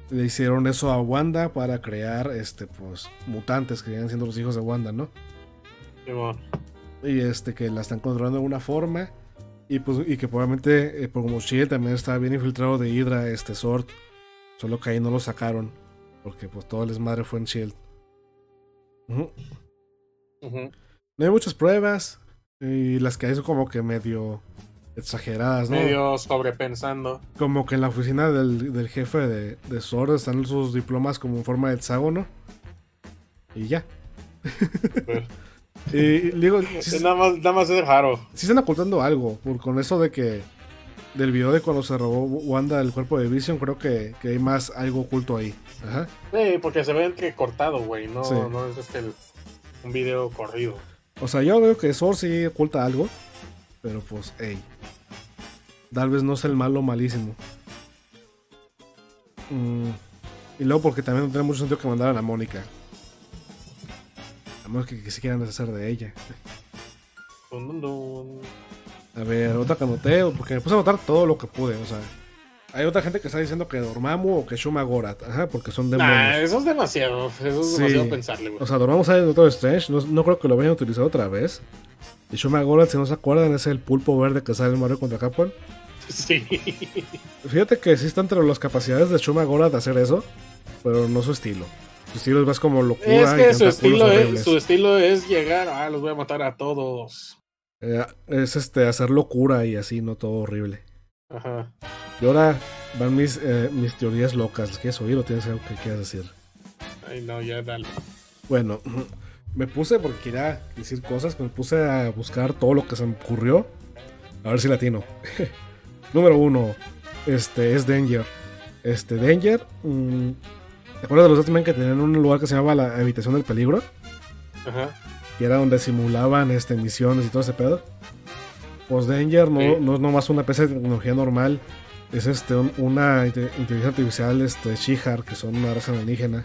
le hicieron eso a Wanda para crear este, pues, mutantes que vienen siendo los hijos de Wanda, ¿no? Y este que la están controlando de una forma y pues y que probablemente eh, por como Shield también estaba bien infiltrado de Hydra este Sword solo que ahí no lo sacaron porque pues todo el desmadre fue en Shield. No hay muchas pruebas y las que hay son como que medio exageradas no Medio sobrepensando. como que en la oficina del, del jefe de, de están sus diplomas como en forma de hexágono y ya y digo sí- nada, más, nada más es raro. sí están ocultando algo por, con eso de que del video de cuando se robó Wanda el cuerpo de Vision creo que, que hay más algo oculto ahí Ajá. Sí, porque se ve entrecortado, güey. No, Sí. no es este el- un video corrido. o sea yo veo que Sword sí oculta algo pero pues hey tal vez no sea el malo malísimo. Mm, y luego porque también no tiene mucho sentido que mandaran a Mónica. A menos que, que se quieran deshacer de ella. Dun. A ver, otra que anoté, porque me puse a anotar todo lo que pude, o sea. Hay otra gente que está diciendo que Dormammu o que Shuma Gorath, ajá, porque son demonios. Nah, eso es demasiado. Eso es Sí. demasiado pensarle, güey. O sea, Dormammu sale de Doctor Strange, no, no creo que lo vayan a utilizar otra vez. Y Shuma Gorath, si no se acuerdan, es el pulpo verde que sale en Mario contra Capcom. Sí. Fíjate que sí está entre las capacidades de Shuma Gorath de hacer eso, pero no su estilo. Su estilo es más como locura Es y que su tentáculos estilo, es, su estilo es llegar, ah, los voy a matar a todos. Eh, es este, hacer locura y así, no todo horrible. Ajá. Y ahora van mis, eh, mis teorías locas. ¿Las ¿Quieres oír o tienes algo que quieras decir? Ay, no, ya dale. Bueno, me puse, porque quería decir cosas, me puse a buscar todo lo que se me ocurrió. A ver si latino. Número uno, este, es Danger. Este, Danger. mm, ¿Te acuerdas de los X-Men que tenían un lugar que se llamaba la habitación del peligro? Ajá. Que era donde simulaban este, misiones y todo ese pedo. Pues Danger no, Sí. no es nomás una pieza de tecnología normal. Es este, un- una inte- inteligencia artificial, este, Shihar, que son una raza alienígena.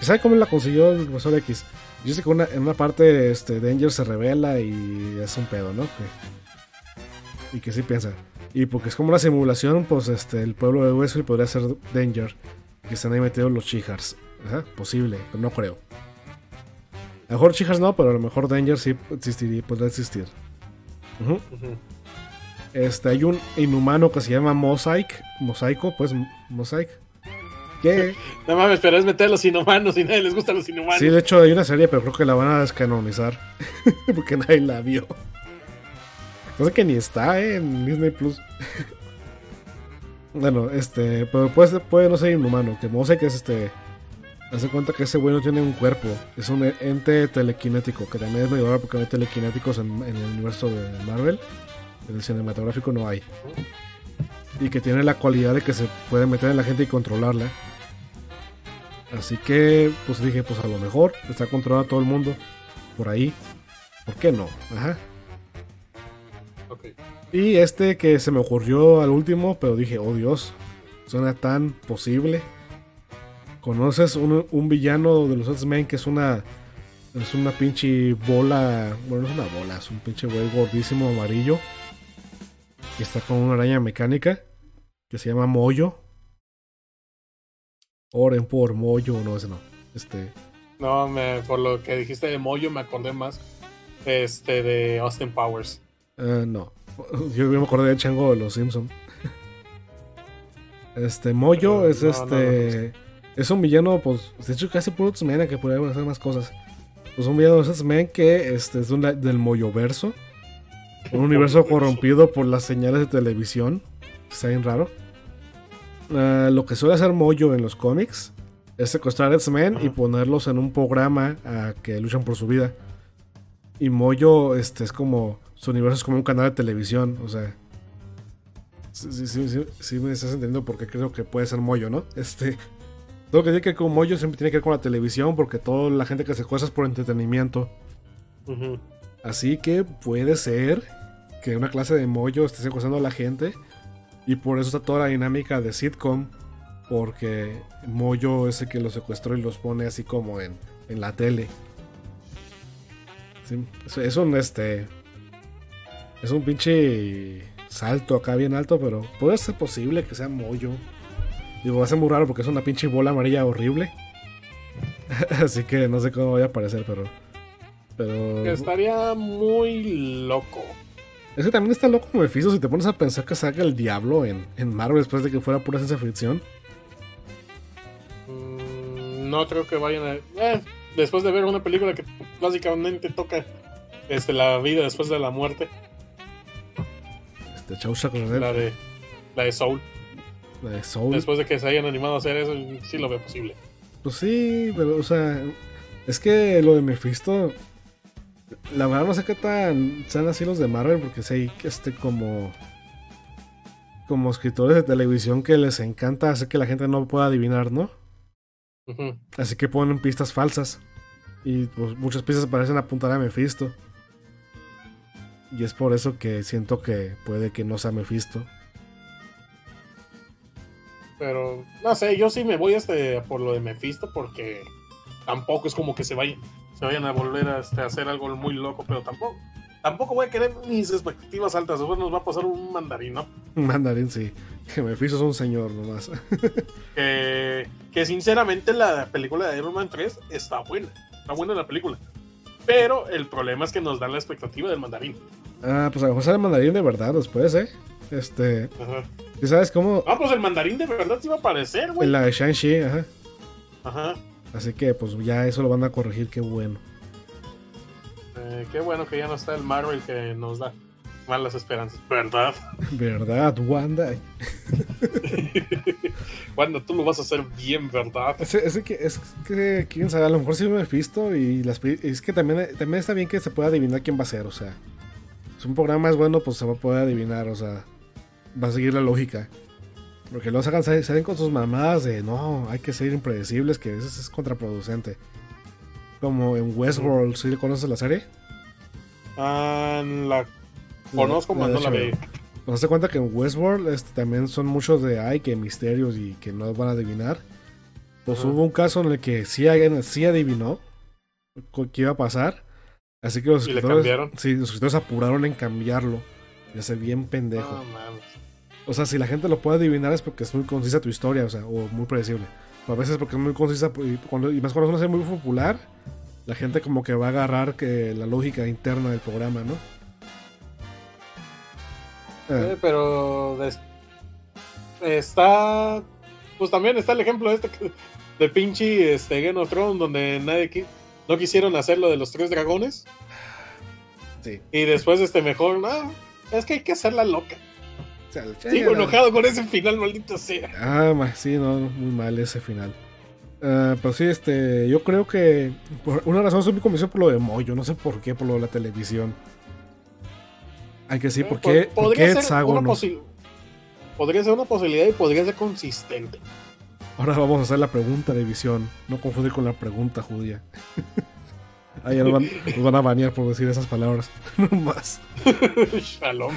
¿Sabe cómo la consiguió el profesor X? Dice que una- en una parte este, Danger se revela y es un pedo, ¿no? Que- y que sí piensa. Y porque es como una simulación, pues este, el pueblo de Westfield podría ser Danger. Que están ahí metidos los Shihars. Ajá, posible, pero no creo. A lo mejor Shihars no, pero a lo mejor Danger sí existiría, podría existir. Ujú. Ujú. Este, hay un inhumano que se llama Mosaic. Mosaico, pues, Mosaic. Que No mames, pero es meter a los inhumanos y nadie les gustan los inhumanos. Sí, de hecho hay una serie, pero creo que la van a descanonizar. Porque nadie la vio. Sé que ni está ¿eh? en Disney Plus. bueno, este, pero puede, puede no ser inhumano. Que Mosaic es este. Hace cuenta que ese güey no tiene un cuerpo. Es un ente telequinético. Que también es medio raro porque no hay telequinéticos en, el universo de Marvel. En el cinematográfico no hay. Y que tiene la cualidad de que se puede meter en la gente y controlarla. Así que, pues dije, pues a lo mejor está controlando a todo el mundo por ahí. ¿Por qué no? Ajá. Y este que se me ocurrió al último, pero dije, oh Dios, suena tan posible. ¿Conoces un, un villano de los X-Men que es una. Es una pinche bola. Bueno, no es una bola, es un pinche güey gordísimo amarillo. Que está con una araña mecánica. Que se llama Moyo. Oren por Moyo, no, ese no. Este. No, me, por lo que dijiste de Moyo me acordé más este de Austin Powers. Eh, no. Yo me acordé de Chango de los Simpson. Este, Moyo Pero es no, este. es un villano, pues. De hecho, casi puro X-Men que podría hacer más cosas. Pues un villano de X-Men que este, es una- del Moyoverso. Un universo corrompido por las señales de televisión. Está bien raro. Eh, lo que suele hacer Moyo en los cómics es secuestrar X-Men y ponerlos en un programa a que luchan por su vida. Y Moyo este, es como. Su universo es como un canal de televisión. O sea. Sí, sí, sí, sí, sí me estás entendiendo porque creo que puede ser Moyo, ¿no? Este. Todo lo que tiene que ver con Moyo siempre tiene que ver con la televisión porque toda la gente que secuestra es por entretenimiento. Así que puede ser que una clase de Moyo esté secuestrando a la gente. Y por eso está toda la dinámica de sitcom. Porque Moyo es el que los secuestró y los pone así como en, en la tele. Sí, es, es un este. Es un pinche salto acá bien alto, pero puede ser posible que sea Moyo. Digo, va a ser muy raro porque es una pinche bola amarilla horrible. así que no sé cómo vaya a aparecer, pero. Pero. Estaría muy loco. Es que también está loco Mephisto si te pones a pensar que saca el diablo en, en Marvel después de que fuera pura ciencia ficción. Mm, no creo que vayan a. eh, después de ver una película que básicamente toca este, la vida después de la muerte, La de, la de Soul. la de Soul. Después de que se hayan animado a hacer eso, sí lo veo posible. Pues sí, pero o sea, es que lo de Mephisto, la verdad no sé qué tan sean así los de Marvel porque sé que este como como escritores de televisión que les encanta hacer que la gente no pueda adivinar, ¿no? Así que ponen pistas falsas. Y pues muchas pistas parecen apuntar a Mephisto. Y es por eso que siento que puede que no sea Mephisto. Pero, no sé, yo sí me voy este, por lo de Mephisto porque tampoco es como que se vayan, se vayan a volver a, este, a hacer algo muy loco, pero tampoco. Tampoco voy a querer mis expectativas altas. Después nos va a pasar un mandarín, ¿no? Un mandarín, sí. Que Mephisto es un señor nomás. que, que sinceramente la película de Iron Man 3 está buena. Está buena la película. Pero el problema es que nos dan la expectativa del mandarín. Ah, pues a lo mejor sale el mandarín de verdad después, ¿eh? Este. Ajá. ¿Y sabes cómo? Ah, pues el mandarín de verdad sí va a aparecer, güey. En la de Shang-Chi, ajá. Ajá. Así que pues ya eso lo van a corregir, qué bueno. Eh, qué bueno que ya no está el Marvel que nos da malas esperanzas, ¿verdad? ¿Verdad, Wanda? Wanda, tú lo vas a hacer bien, ¿verdad? Es, es que, es que, quién sabe, a lo mejor sí me he visto y las, es que también, también está bien que se pueda adivinar quién va a ser, o sea. Si un programa es bueno, pues se va a poder adivinar, o sea. Va a seguir la lógica. Porque luego sacan, salen con sus mamadas de no, hay que ser impredecibles, que eso es contraproducente. Como en Westworld, ¿sí le conoces la serie? Ah, la mas la no la. HBO. Pues hazte cuenta que en Westworld este, también son muchos de ay, que misterios y que no van a adivinar. Pues Ajá. hubo un caso en el que sí, sí adivinó qué iba a pasar. Así que los ¿Y le escritores, sí, los escritores apuraron en cambiarlo. Y hacer bien pendejo. No, mames. O sea, si la gente lo puede adivinar es porque es muy concisa tu historia, o sea, o muy predecible. O a veces porque es muy concisa y, cuando, y más cuando es una serie muy popular, la gente como que va a agarrar que la lógica interna del programa, ¿no? Eh, Eh, pero está. Pues también está el ejemplo este que- de pinche este, Game of Thrones, donde nadie qui- no quisieron hacer lo de los tres dragones. sí. Y después, este mejor, no, es que hay que hacerla loca. Sigo enojado con ese final, maldito sea. Ah, ma- sí, no, muy mal ese final. Ah, pero sí, este, yo creo que por una razón soy muy convencido por lo de Moyo, no sé por qué, por lo de la televisión. Aunque sí, ¿por Eh, qué, pod- por podría qué ser una posi- Podría ser una posibilidad y podría ser consistente. Ahora vamos a hacer la pregunta de visión, no confundir con la pregunta judía. Ah, ya nos van, nos van a banear por decir esas palabras. No más. Shalom.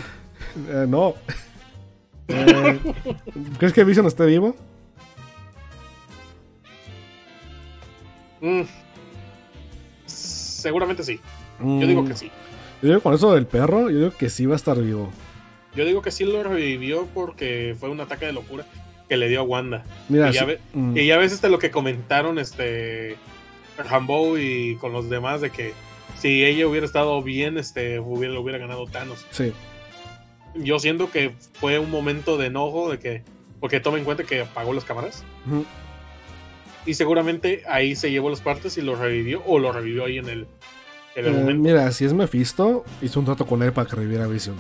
Eh, no. Eh, ¿Crees que Vision esté vivo? Mm. Seguramente sí. Yo digo que sí. Yo digo con eso del perro, yo digo que sí va a estar vivo. Yo digo que sí lo revivió porque fue un ataque de locura que le dio a Wanda. Mira, y, ya sí- ve- mm, y ya ves este lo que comentaron este Rambo y con los demás de que si ella hubiera estado bien, este hubiera, lo hubiera ganado Thanos. sí. Yo siento que fue un momento de enojo de que porque toma en cuenta que apagó las cámaras y seguramente ahí se llevó las partes y lo revivió o lo revivió ahí en el el Eh, mira, si es Mephisto, hizo un trato con él para que reviviera Vision.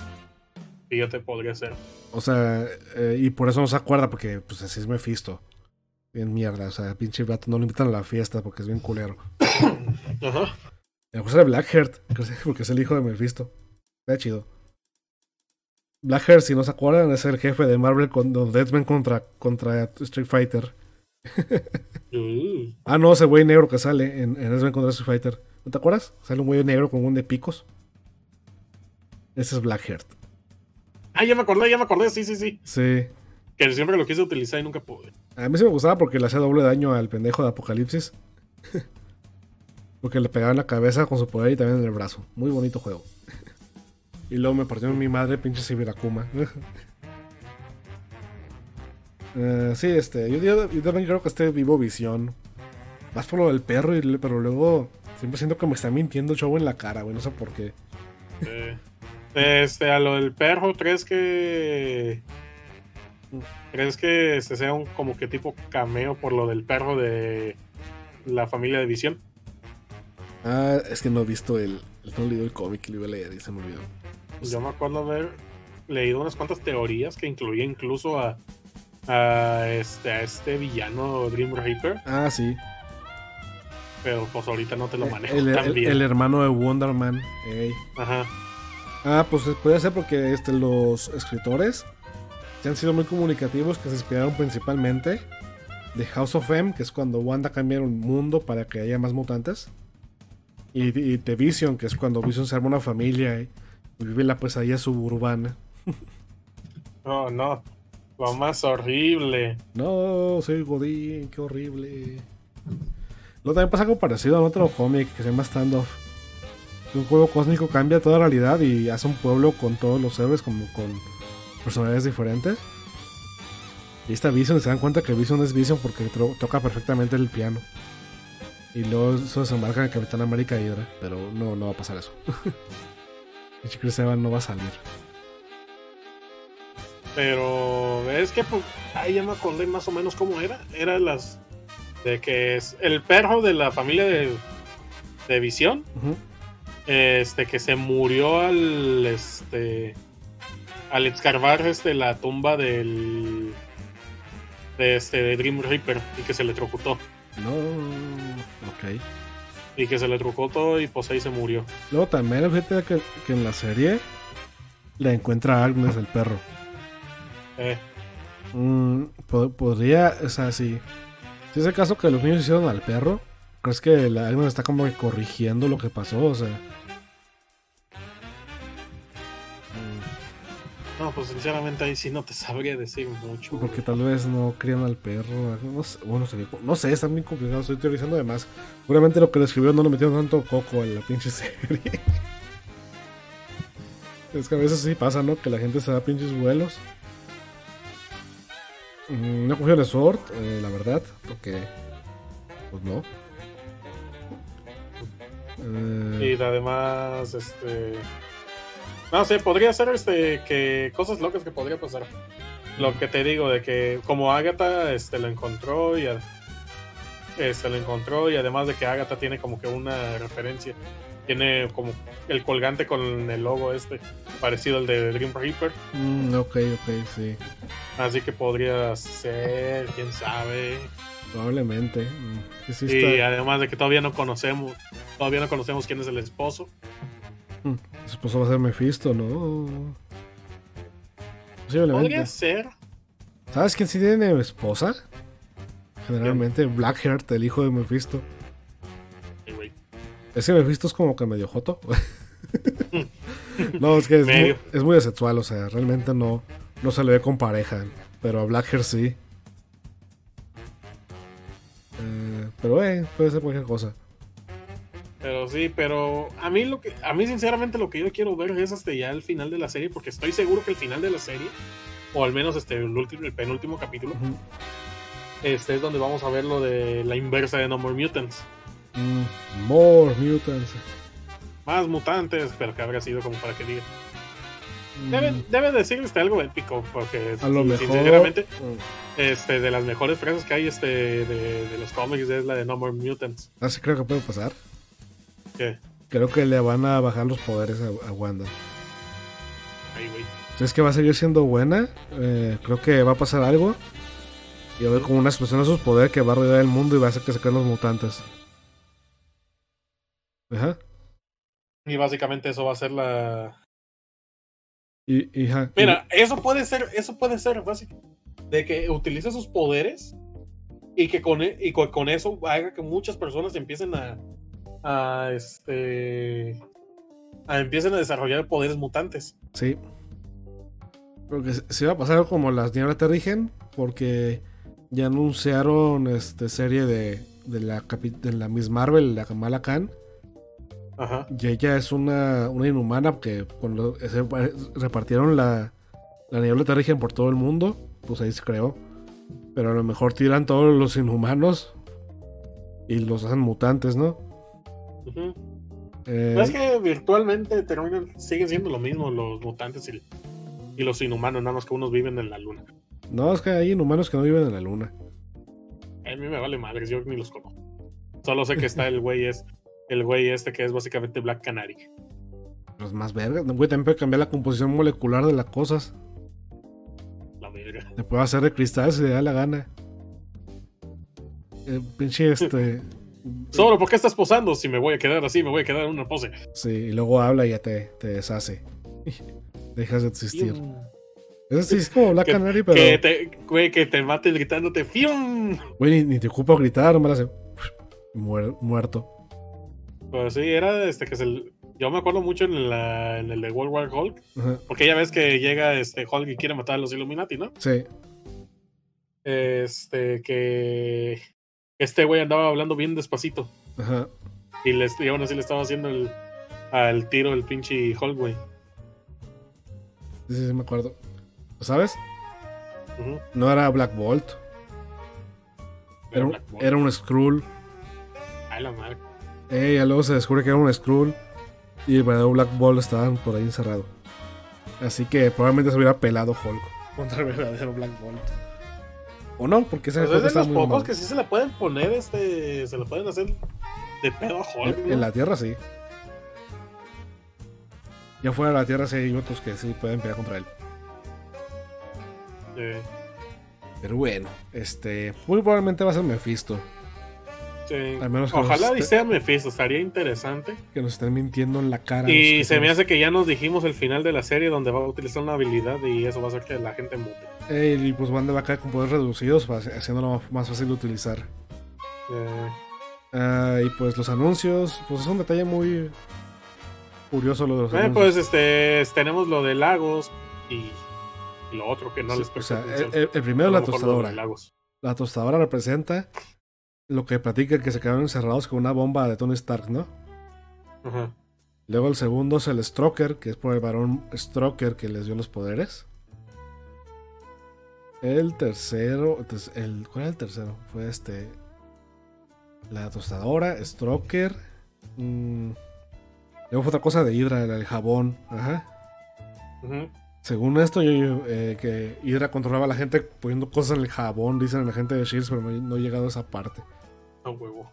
Fíjate, podría ser. O sea, eh, y por eso no se acuerda, porque pues así es Mephisto. Bien mierda, o sea, pinche vato no lo invitan a la fiesta porque es bien culero. Ajá. A lo mejor era Blackheart, que es- porque es el hijo de Mephisto. Está chido. Blackheart, si no se acuerdan, es el jefe de Marvel con Deadman contra, contra Street Fighter. Uh, Ah, no, ese güey negro que sale en, en Deadman contra Street Fighter. ¿No te acuerdas? Sale un güey negro con un de picos. Ese es Blackheart. Ah, ya me acordé, ya me acordé, sí, sí, sí. Sí. Que siempre lo quise utilizar y nunca pude. A mí sí me gustaba porque le hacía doble daño al pendejo de Apocalipsis. porque le pegaba en la cabeza con su poder y también en el brazo. Muy bonito juego. y luego me partió mi madre, pinche Sibirakuma. Eh, sí, este, yo, yo- yo también creo que esté vivo visión. Más por lo del perro, y, pero luego siempre siento que me está mintiendo el chavo en la cara, güey. No sé por qué. Este, a lo del perro, ¿crees que. ¿Crees que este sea un como que tipo cameo por lo del perro de la familia de Visión? Ah, es que no he visto el. No he leído el cómic, lo iba a leer y se me olvidó. Yo me acuerdo haber leído unas cuantas teorías que incluía incluso a, a este, a este villano Dream Reaper, Ah, sí. pero pues ahorita no te lo manejo el, tan el- bien. el hermano de Wonder Man. ey. Ajá. Ah, pues puede ser porque este, los escritores se han sido muy comunicativos, que se inspiraron principalmente de House of M, que es cuando Wanda cambia el mundo para que haya más mutantes. Y, y The Vision, que es cuando Vision se arma una familia y, Vive la pesadilla suburbana. No, no. Lo más horrible. No, soy Godín, qué horrible. Luego también pasa algo parecido a otro cómic que se llama Standoff. Un juego cósmico cambia toda realidad y hace un pueblo con todos los héroes como con personalidades diferentes. Y esta Vision se dan cuenta que Vision es Vision porque toca perfectamente el piano. Y luego eso se embarca en el Capitán América Hydra. Pero no, no va a pasar eso. Y Chris Evans no va a salir. Pero es que pues, ahí ya me acordé más o menos cómo era. Era las de que es el perro de la familia de, de Visión, este que se murió al este al escarbar este la tumba del de este de Dream Reaper y que se le trocutó No. Ok. y que se le trocutó y pues ahí se murió. Luego también, fíjate que, que en la serie le encuentra a Agnes el perro. Eh, Mm, po- podría, o sea, si, si es el caso que los niños hicieron al perro, ¿crees que la Agnes está como que corrigiendo lo que pasó? O sea, no, pues sinceramente ahí sí no te sabría decir mucho. porque tal vez no crían al perro. No sé, bueno, sería- no sé, está bien complicado, estoy teorizando de más. Seguramente lo que le escribió no le metieron tanto coco en la pinche serie. es que a veces sí pasa, ¿no? Que la gente se da pinches vuelos. Mm, No confío en el Sword, eh, la verdad, porque. Pues no. Eh, Y además, este. No sé, podría ser este que cosas locas que podría pasar. Lo que te digo, de que como Agatha este, lo encontró y a- este, lo encontró y además de que Agatha tiene como que una referencia. Tiene como el colgante con el logo este, parecido al de Dream Reaper. mm, ok, ok, sí. Así que podría ser, quién sabe. Probablemente. mm, sí Y está- además de que todavía no conocemos, todavía no conocemos quién es el esposo. mm, Su esposo va a ser Mephisto, ¿no? Posiblemente. Podría ser. ¿Sabes quién sí tiene esposa? Generalmente Blackheart, el hijo de Mephisto. Es que Mephisto es como que medio joto. no, es que es muy, es muy asexual, o sea, realmente no, no se le ve con pareja. Pero a Blackheart sí. Eh, pero eh, puede ser cualquier cosa. Pero sí, pero a mí lo que, a mí sinceramente lo que yo quiero ver es hasta ya el final de la serie, porque estoy seguro que el final de la serie, o al menos este el último, el penúltimo capítulo, este es donde vamos a ver lo de la inversa de No More Mutants. Mm, more mutants. Más mutantes, pero que habrá sido como para que diga. Mm, Debe, debe decir este, algo épico, porque a lo mejor. sinceramente, mm, este, de las mejores frases que hay este, de, de los cómics es la de No More Mutants. Así creo que puede pasar. Que, Creo que le van a bajar los poderes a, a Wanda. ay, güey. Si es que va a seguir siendo buena, eh, creo que va a pasar algo. Y va a haber como una explosión de sus poderes que va a rodear el mundo y va a hacer que se creen los mutantes. Ajá. Y básicamente eso va a ser la, Y, y, Mira, eso puede ser, eso puede ser básico. De que utilice sus poderes y que con, e- y co- con eso haga que muchas personas empiecen a, a este a empiecen a desarrollar poderes mutantes. Sí. Porque se- va a pasar como las nieblas te rigen. Porque ya anunciaron este serie de, de, la, de la Miss Marvel, la Kamala Khan. Ajá. Y ella es una, una inhumana que cuando se repartieron la, la niebla terrigen por todo el mundo, pues ahí se creó. Pero a lo mejor tiran todos los inhumanos y los hacen mutantes, ¿no? ujú. Eh, No es que virtualmente terminan, siguen siendo lo mismo los mutantes y, y los inhumanos, nada más que unos viven en la luna. no, es que hay inhumanos que no viven en la luna. A mí me vale madres, yo ni los conozco. Solo sé que está el güey es el güey este que es básicamente Black Canary. Los más vergas. Güey, también puede cambiar la composición molecular de las cosas. La verga. Le puede hacer de cristal si le da la gana. Eh, pinche este. Solo, ¿por qué estás posando? Si me voy a quedar así, me voy a quedar en una pose. Sí, y luego habla y ya te, te deshace. Dejas de existir. Eso sí es como Black Que- Canary, pero. Que te, güey, que te maten gritándote ¡Fium! Güey, ni, ni te ocupa gritar, nomás hace. muer- muerto. Pues sí, era este que se. Yo me acuerdo mucho en, la- en el de World War Hulk, Ajá, porque ya ves que llega este Hulk y quiere matar a los Illuminati, ¿no? Sí. Este, que este güey andaba hablando bien despacito. Ajá. Y, les, y aún así le estaba haciendo el, al tiro el pinche Hulk, güey. Sí, sí, sí, me acuerdo. ¿Sabes? No era Black Bolt. Era un, Black Bolt. era un Skrull. Ay, la madre. Eh, ya luego se descubre que era un Skrull. Y el verdadero Black Bolt estaba por ahí encerrado. Así que probablemente se hubiera pelado Hulk contra el verdadero Black Bolt. O no, porque ese Pues es de está los muy pocos que sí se le pueden poner, este, se le pueden hacer de pedo a Hulk. En, ¿no? en la Tierra sí. Ya fuera de la Tierra sí hay otros que sí pueden pelear contra él. Eh, Pero bueno, este. Muy probablemente va a ser Mephisto. Sí. Al menos que Ojalá esté- sea Mephisto, estaría interesante. Que nos estén mintiendo en la cara. Y se me hace que ya nos dijimos el final de la serie donde va a utilizar una habilidad y eso va a hacer que la gente mute. Y pues Wanda va a caer con poderes reducidos, para- haciéndolo más fácil de utilizar. Eh, Ah, y pues los anuncios, pues es un detalle muy curioso lo de los eh, anuncios. pues este tenemos lo de Lagos y, lo otro que no Sí, les o sea, el, el primero la tostadora. La tostadora representa lo que platican que se quedaron encerrados con una bomba de Tony Stark, ¿no? Ajá. Luego el segundo es el Stroker, que es por el varón Stroker que les dio los poderes. El tercero, el, ¿cuál era el tercero? Fue este. La tostadora, Stroker. mm, luego fue otra cosa de Hydra, el, el jabón. Ajá. Ujú. Según esto, yo, yo, eh, que Hydra controlaba a la gente poniendo cosas en el jabón, dicen la gente de Shields, pero no, no he llegado a esa parte. A huevo.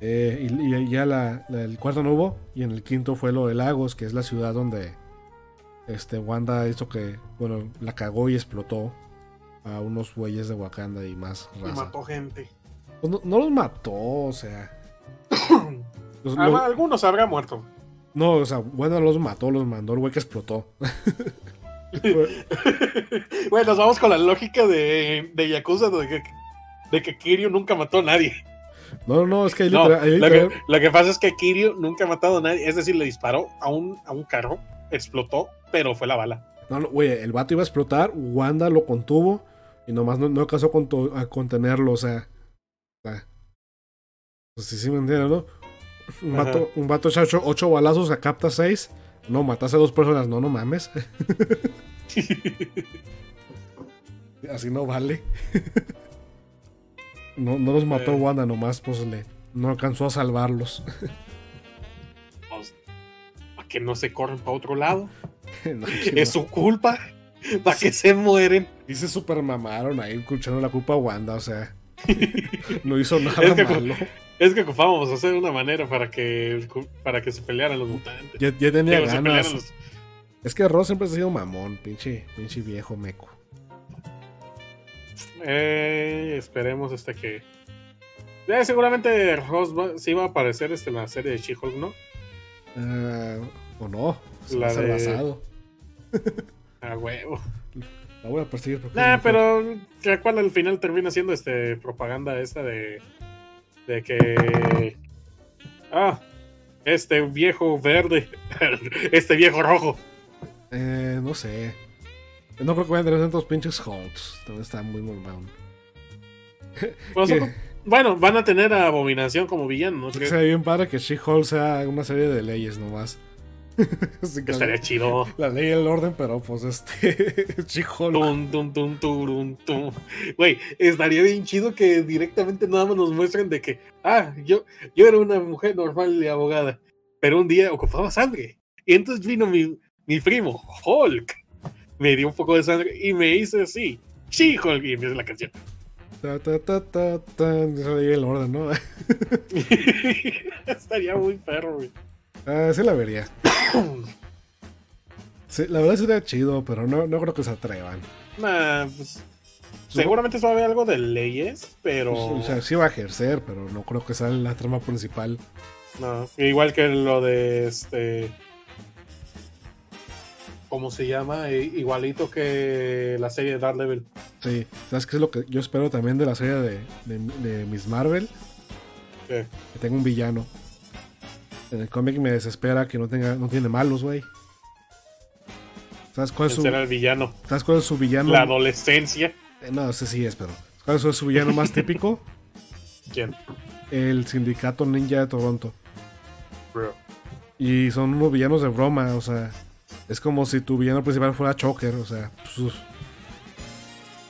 Eh, y, y ya la, la- el cuarto no hubo. Y en el quinto fue lo de Lagos, que es la ciudad donde este, Wanda hizo que, bueno, la cagó y explotó a unos güeyes de Wakanda y más Y raza. mató gente. Pues no, no los mató, o sea. los- Ah, Algunos habrá muerto. no, o sea, Wanda los mató, los mandó el güey que explotó. Bueno, nos vamos con la lógica de, de Yakuza de que, de que Kiryu nunca mató a nadie. No, no, es que ahí No, literal- ahí lo, literal- que, lo que pasa es que Kiryu nunca ha matado a nadie. Es decir, le disparó a un, a un carro, explotó, pero fue la bala. No, no, güey, el vato iba a explotar, Wanda lo contuvo y nomás no, no alcanzó a, conto- a contenerlo, o sea. o sea, Pues sí, sí me entiendes, ¿no? Un Ajá. vato, un vato echa ocho, ocho balazos, a capta seis. No, mataste a dos personas, no, no mames. Así no vale. no, no los mató Eh. Wanda, nomás pues le. No alcanzó a salvarlos. Pues, para que no se corren para otro lado. No, Es no. su culpa. Para que se mueren. Y se super mamaron ahí escuchando la culpa a Wanda, o sea. no hizo nada Es que- malo. Es que ocupábamos hacer una manera para que, para que se pelearan los mutantes. Ya, ya tenía Digo, ganas. los- Es que Ross siempre ha sido mamón, pinche, pinche viejo meco. Eh, esperemos este que. Eh, seguramente Ross va- sí va a aparecer este, en la serie de She-Hulk, ¿no? Ah, o no, se La va a ser de-. A huevo. La voy a perseguir porque. Nah, pero ¿qué- ¿cuál al final termina siendo este propaganda esta de. de que. Ah, este viejo verde. este viejo rojo. Eh, no sé. No creo que vayan a tener tantos pinches Hulks. También está muy mamón. Pues, bueno, van a tener a Abominación como villano, ¿no? sería bien padre que She-Hulk sea una serie de leyes nomás. Así que que estaría chido. la ley y el orden, pero pues este. She-Hulk. Tum, tum, tum, tum. Güey, estaría bien chido que directamente nada más nos muestren de que, ah, yo, yo era una mujer normal y abogada, pero un día ocupaba sangre. Y entonces vino mi, mi primo, Hulk. Me dio un poco de sangre y me hizo así, She-Hulk, y empieza la canción. Ta, ta, ta, ta, ta, el orden, ¿no? Estaría muy perro, güey. Ah, sí la vería. Sí, la verdad sería chido, pero no, no creo que se atrevan. Nah, pues, seguramente va a haber algo de leyes, pero... O sea, sí va a ejercer, pero no creo que sea la trama principal. No, igual que lo de este. ¿Cómo se llama? I- Igualito que la serie de Daredevil. Sí, ¿sabes qué es lo que yo espero también de la serie de, de, de Miss Marvel? ¿Qué? Que tenga un villano. En el cómic me desespera que no tenga, no tiene malos, güey. ¿Sabes cuál es su, Ese era el villano. ¿sabes cuál es su villano? La adolescencia. Eh, No, ese sí es, pero. ¿Cuál es su villano más típico? ¿Quién? El sindicato ninja de Toronto. Bro. Y son unos villanos de broma, o sea. Es como si tu villano principal fuera Choker, o sea. pues,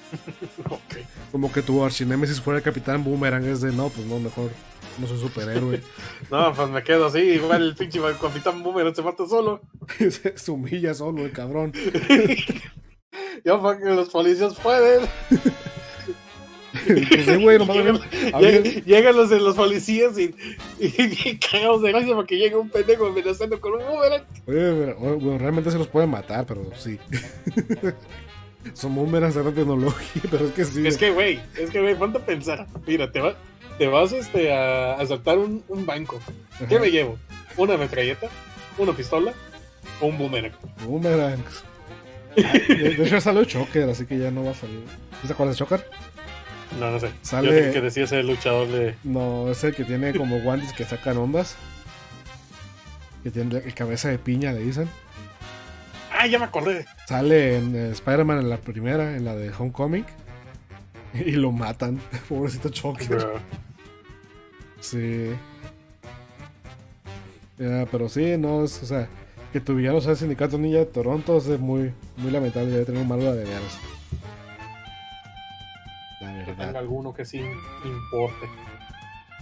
como que tu archinémesis fuera el Capitán Boomerang. Es de, no, pues no, mejor. No soy superhéroe. No, pues me quedo así. Igual el pinche Capitán Boomerang se mata solo. Se humilla solo, el cabrón. Yo, para que los policías pueden. Güey, Llegan, lleg- llegan los, los policías y, y, y cagados de gracia porque llega un pendejo amenazando con un boomerang. Oye, bueno, bueno, realmente se los pueden matar, pero sí. Son boomerangs de alta tecnología, pero es que sí. Es que, güey, es que, güey, ponte a pensar. Mira, te, va- te vas este, a asaltar un, un banco. Ajá, ¿Qué me llevo? ¿Una metralleta? ¿Una pistola? ¿O un boomerang? Boomerangs. De, hecho, salió Choker, así que ya no va a salir. ¿Te acuerdas de Choker? No, no sé. Sale- Yo sé que decía ese luchador de. No, es el que tiene como guantes que sacan ondas. Que tiene cabeza de piña, le dicen. Ah, ya me acordé. Sale en eh, Spider-Man en la primera, en la de Homecoming. Y lo matan. Pobrecito Choker. Bro. Sí. Pero sí, no, es, o sea, que tu villano sea el sindicato ninja de Toronto es muy, muy lamentable, debe tener un malo de veras. Que tenga alguno que sí importe.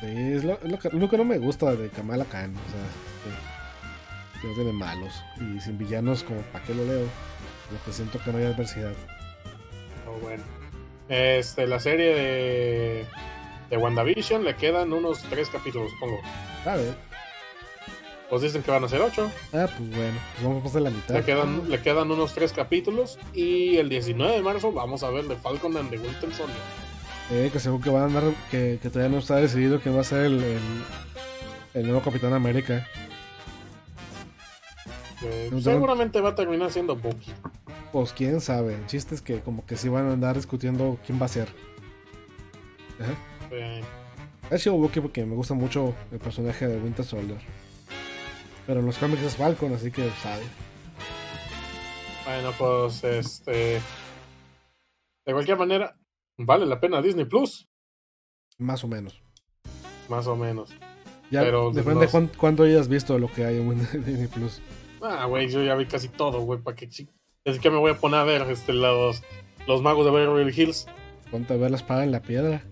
Sí, es lo, es lo que, lo que no me gusta de Kamala Khan, o sea, que, no tiene malos. Y sin villanos, como para qué lo leo. Lo que siento que no hay adversidad. Pero bueno. Este, la serie de. De WandaVision le quedan unos tres capítulos, pongo. A ver. Pues dicen que van a ser ocho. Ah, pues bueno, pues vamos a pasar la mitad. Le quedan, le quedan unos tres capítulos. Y el 19 de marzo vamos a ver The Falcon and the Winter Soldier. Eh, que según que van a andar, que, que todavía no está decidido quién va a ser el, el, el nuevo Capitán América. Eh, seguramente va a terminar siendo Bucky. Pues quién sabe. El chiste es que como que sí van a andar discutiendo quién va a ser. Eh, Ha sido Bucky porque me gusta mucho el personaje de Winter Soldier. Pero en los cómics es Falcon, así que sabe. bueno, pues este. De cualquier manera, vale la pena Disney Plus. Más o menos. Más o menos. Ya Pero depende de los- cuán- cuánto hayas visto lo que hay en Disney Plus. Ah, güey, yo ya vi casi todo, güey. ¿Para qué chi- Así que me voy a poner a ver este, los, los magos de Beverly Hills. Ponte a ver la espada en la piedra.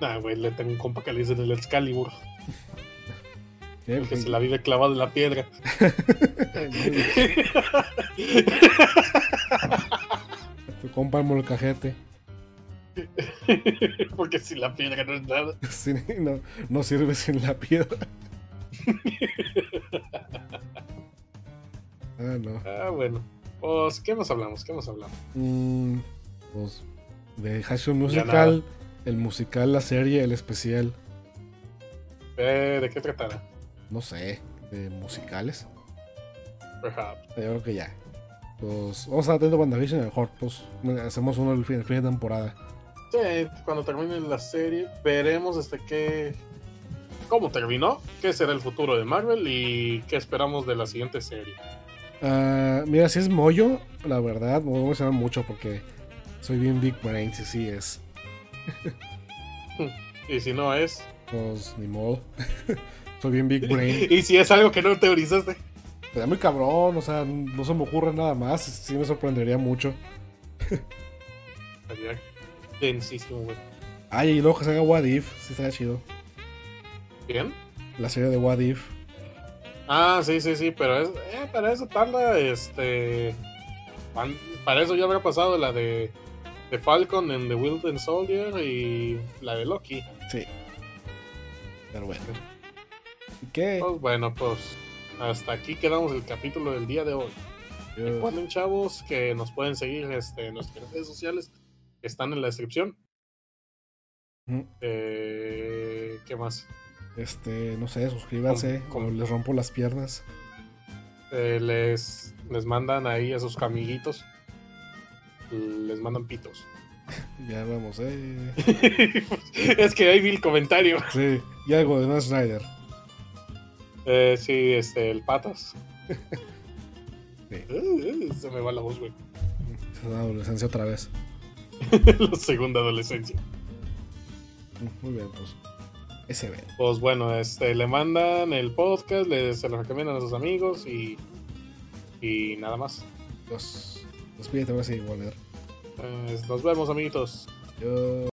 Ah, güey, le tengo un compa que le dicen el Excalibur. El que se la vive clavado en la piedra. Compa el molcajete. Porque si la piedra no es nada. Sí, no, no sirve sin la piedra. ah, no. Ah, bueno. Pues, ¿qué más hablamos? ¿Qué más hablamos? Mm, pues de Ya Musical, el musical, la serie, el especial, Eh, ¿De qué tratará? no sé, de musicales. Perhaps. Yo creo que ya. Pues vamos a estar atento a WandaVision y mejor pues hacemos uno el fin, el fin de temporada. Sí, cuando termine la serie, veremos este qué. ¿Cómo terminó? ¿Qué será el futuro de Marvel? ¿Y qué esperamos de la siguiente serie? Ah, mira, si es Moyo, la verdad, me voy a emocionar mucho porque soy bien Big Brain, si sí es. Y si no es. Pues ni modo. soy bien Big Brain. Y si es algo que no teorizaste. Pero muy cabrón, o sea, no se me ocurre nada más. Sí me sorprendería mucho. Sería densísimo, güey. Ay, y luego que se haga What If, sí estaría chido. ¿Bien? La serie de What If. Ah, sí, sí, sí, pero es, eh, para eso tarda, este... Para eso ya habrá pasado la de, de Falcon en The Wilton Soldier y la de Loki. Sí. Pero bueno. ¿Y qué? Pues bueno, pues hasta aquí quedamos el capítulo del día de hoy. Recuerden, chavos, que nos pueden seguir este, en nuestras redes sociales que están en la descripción. Eh, ¿Qué más? Este, no sé, suscríbanse. ¿Cómo- cómo? o les rompo las piernas. Eh, les, les mandan ahí a sus amiguitos. Les mandan pitos. Ya vamos, eh. es que ahí vi el comentario. Sí, y algo de Matt Snyder. Eh, sí, este, el patas. Sí. Eh, Se me va la voz, güey. La adolescencia otra vez. la segunda adolescencia. Muy bien, pues. Ese. Pues bueno, este, le mandan el podcast, le, se lo recomiendan a sus amigos y, y nada más. Los. Despídete ahora sí, Waller. Eh, nos vemos, amiguitos. Yo.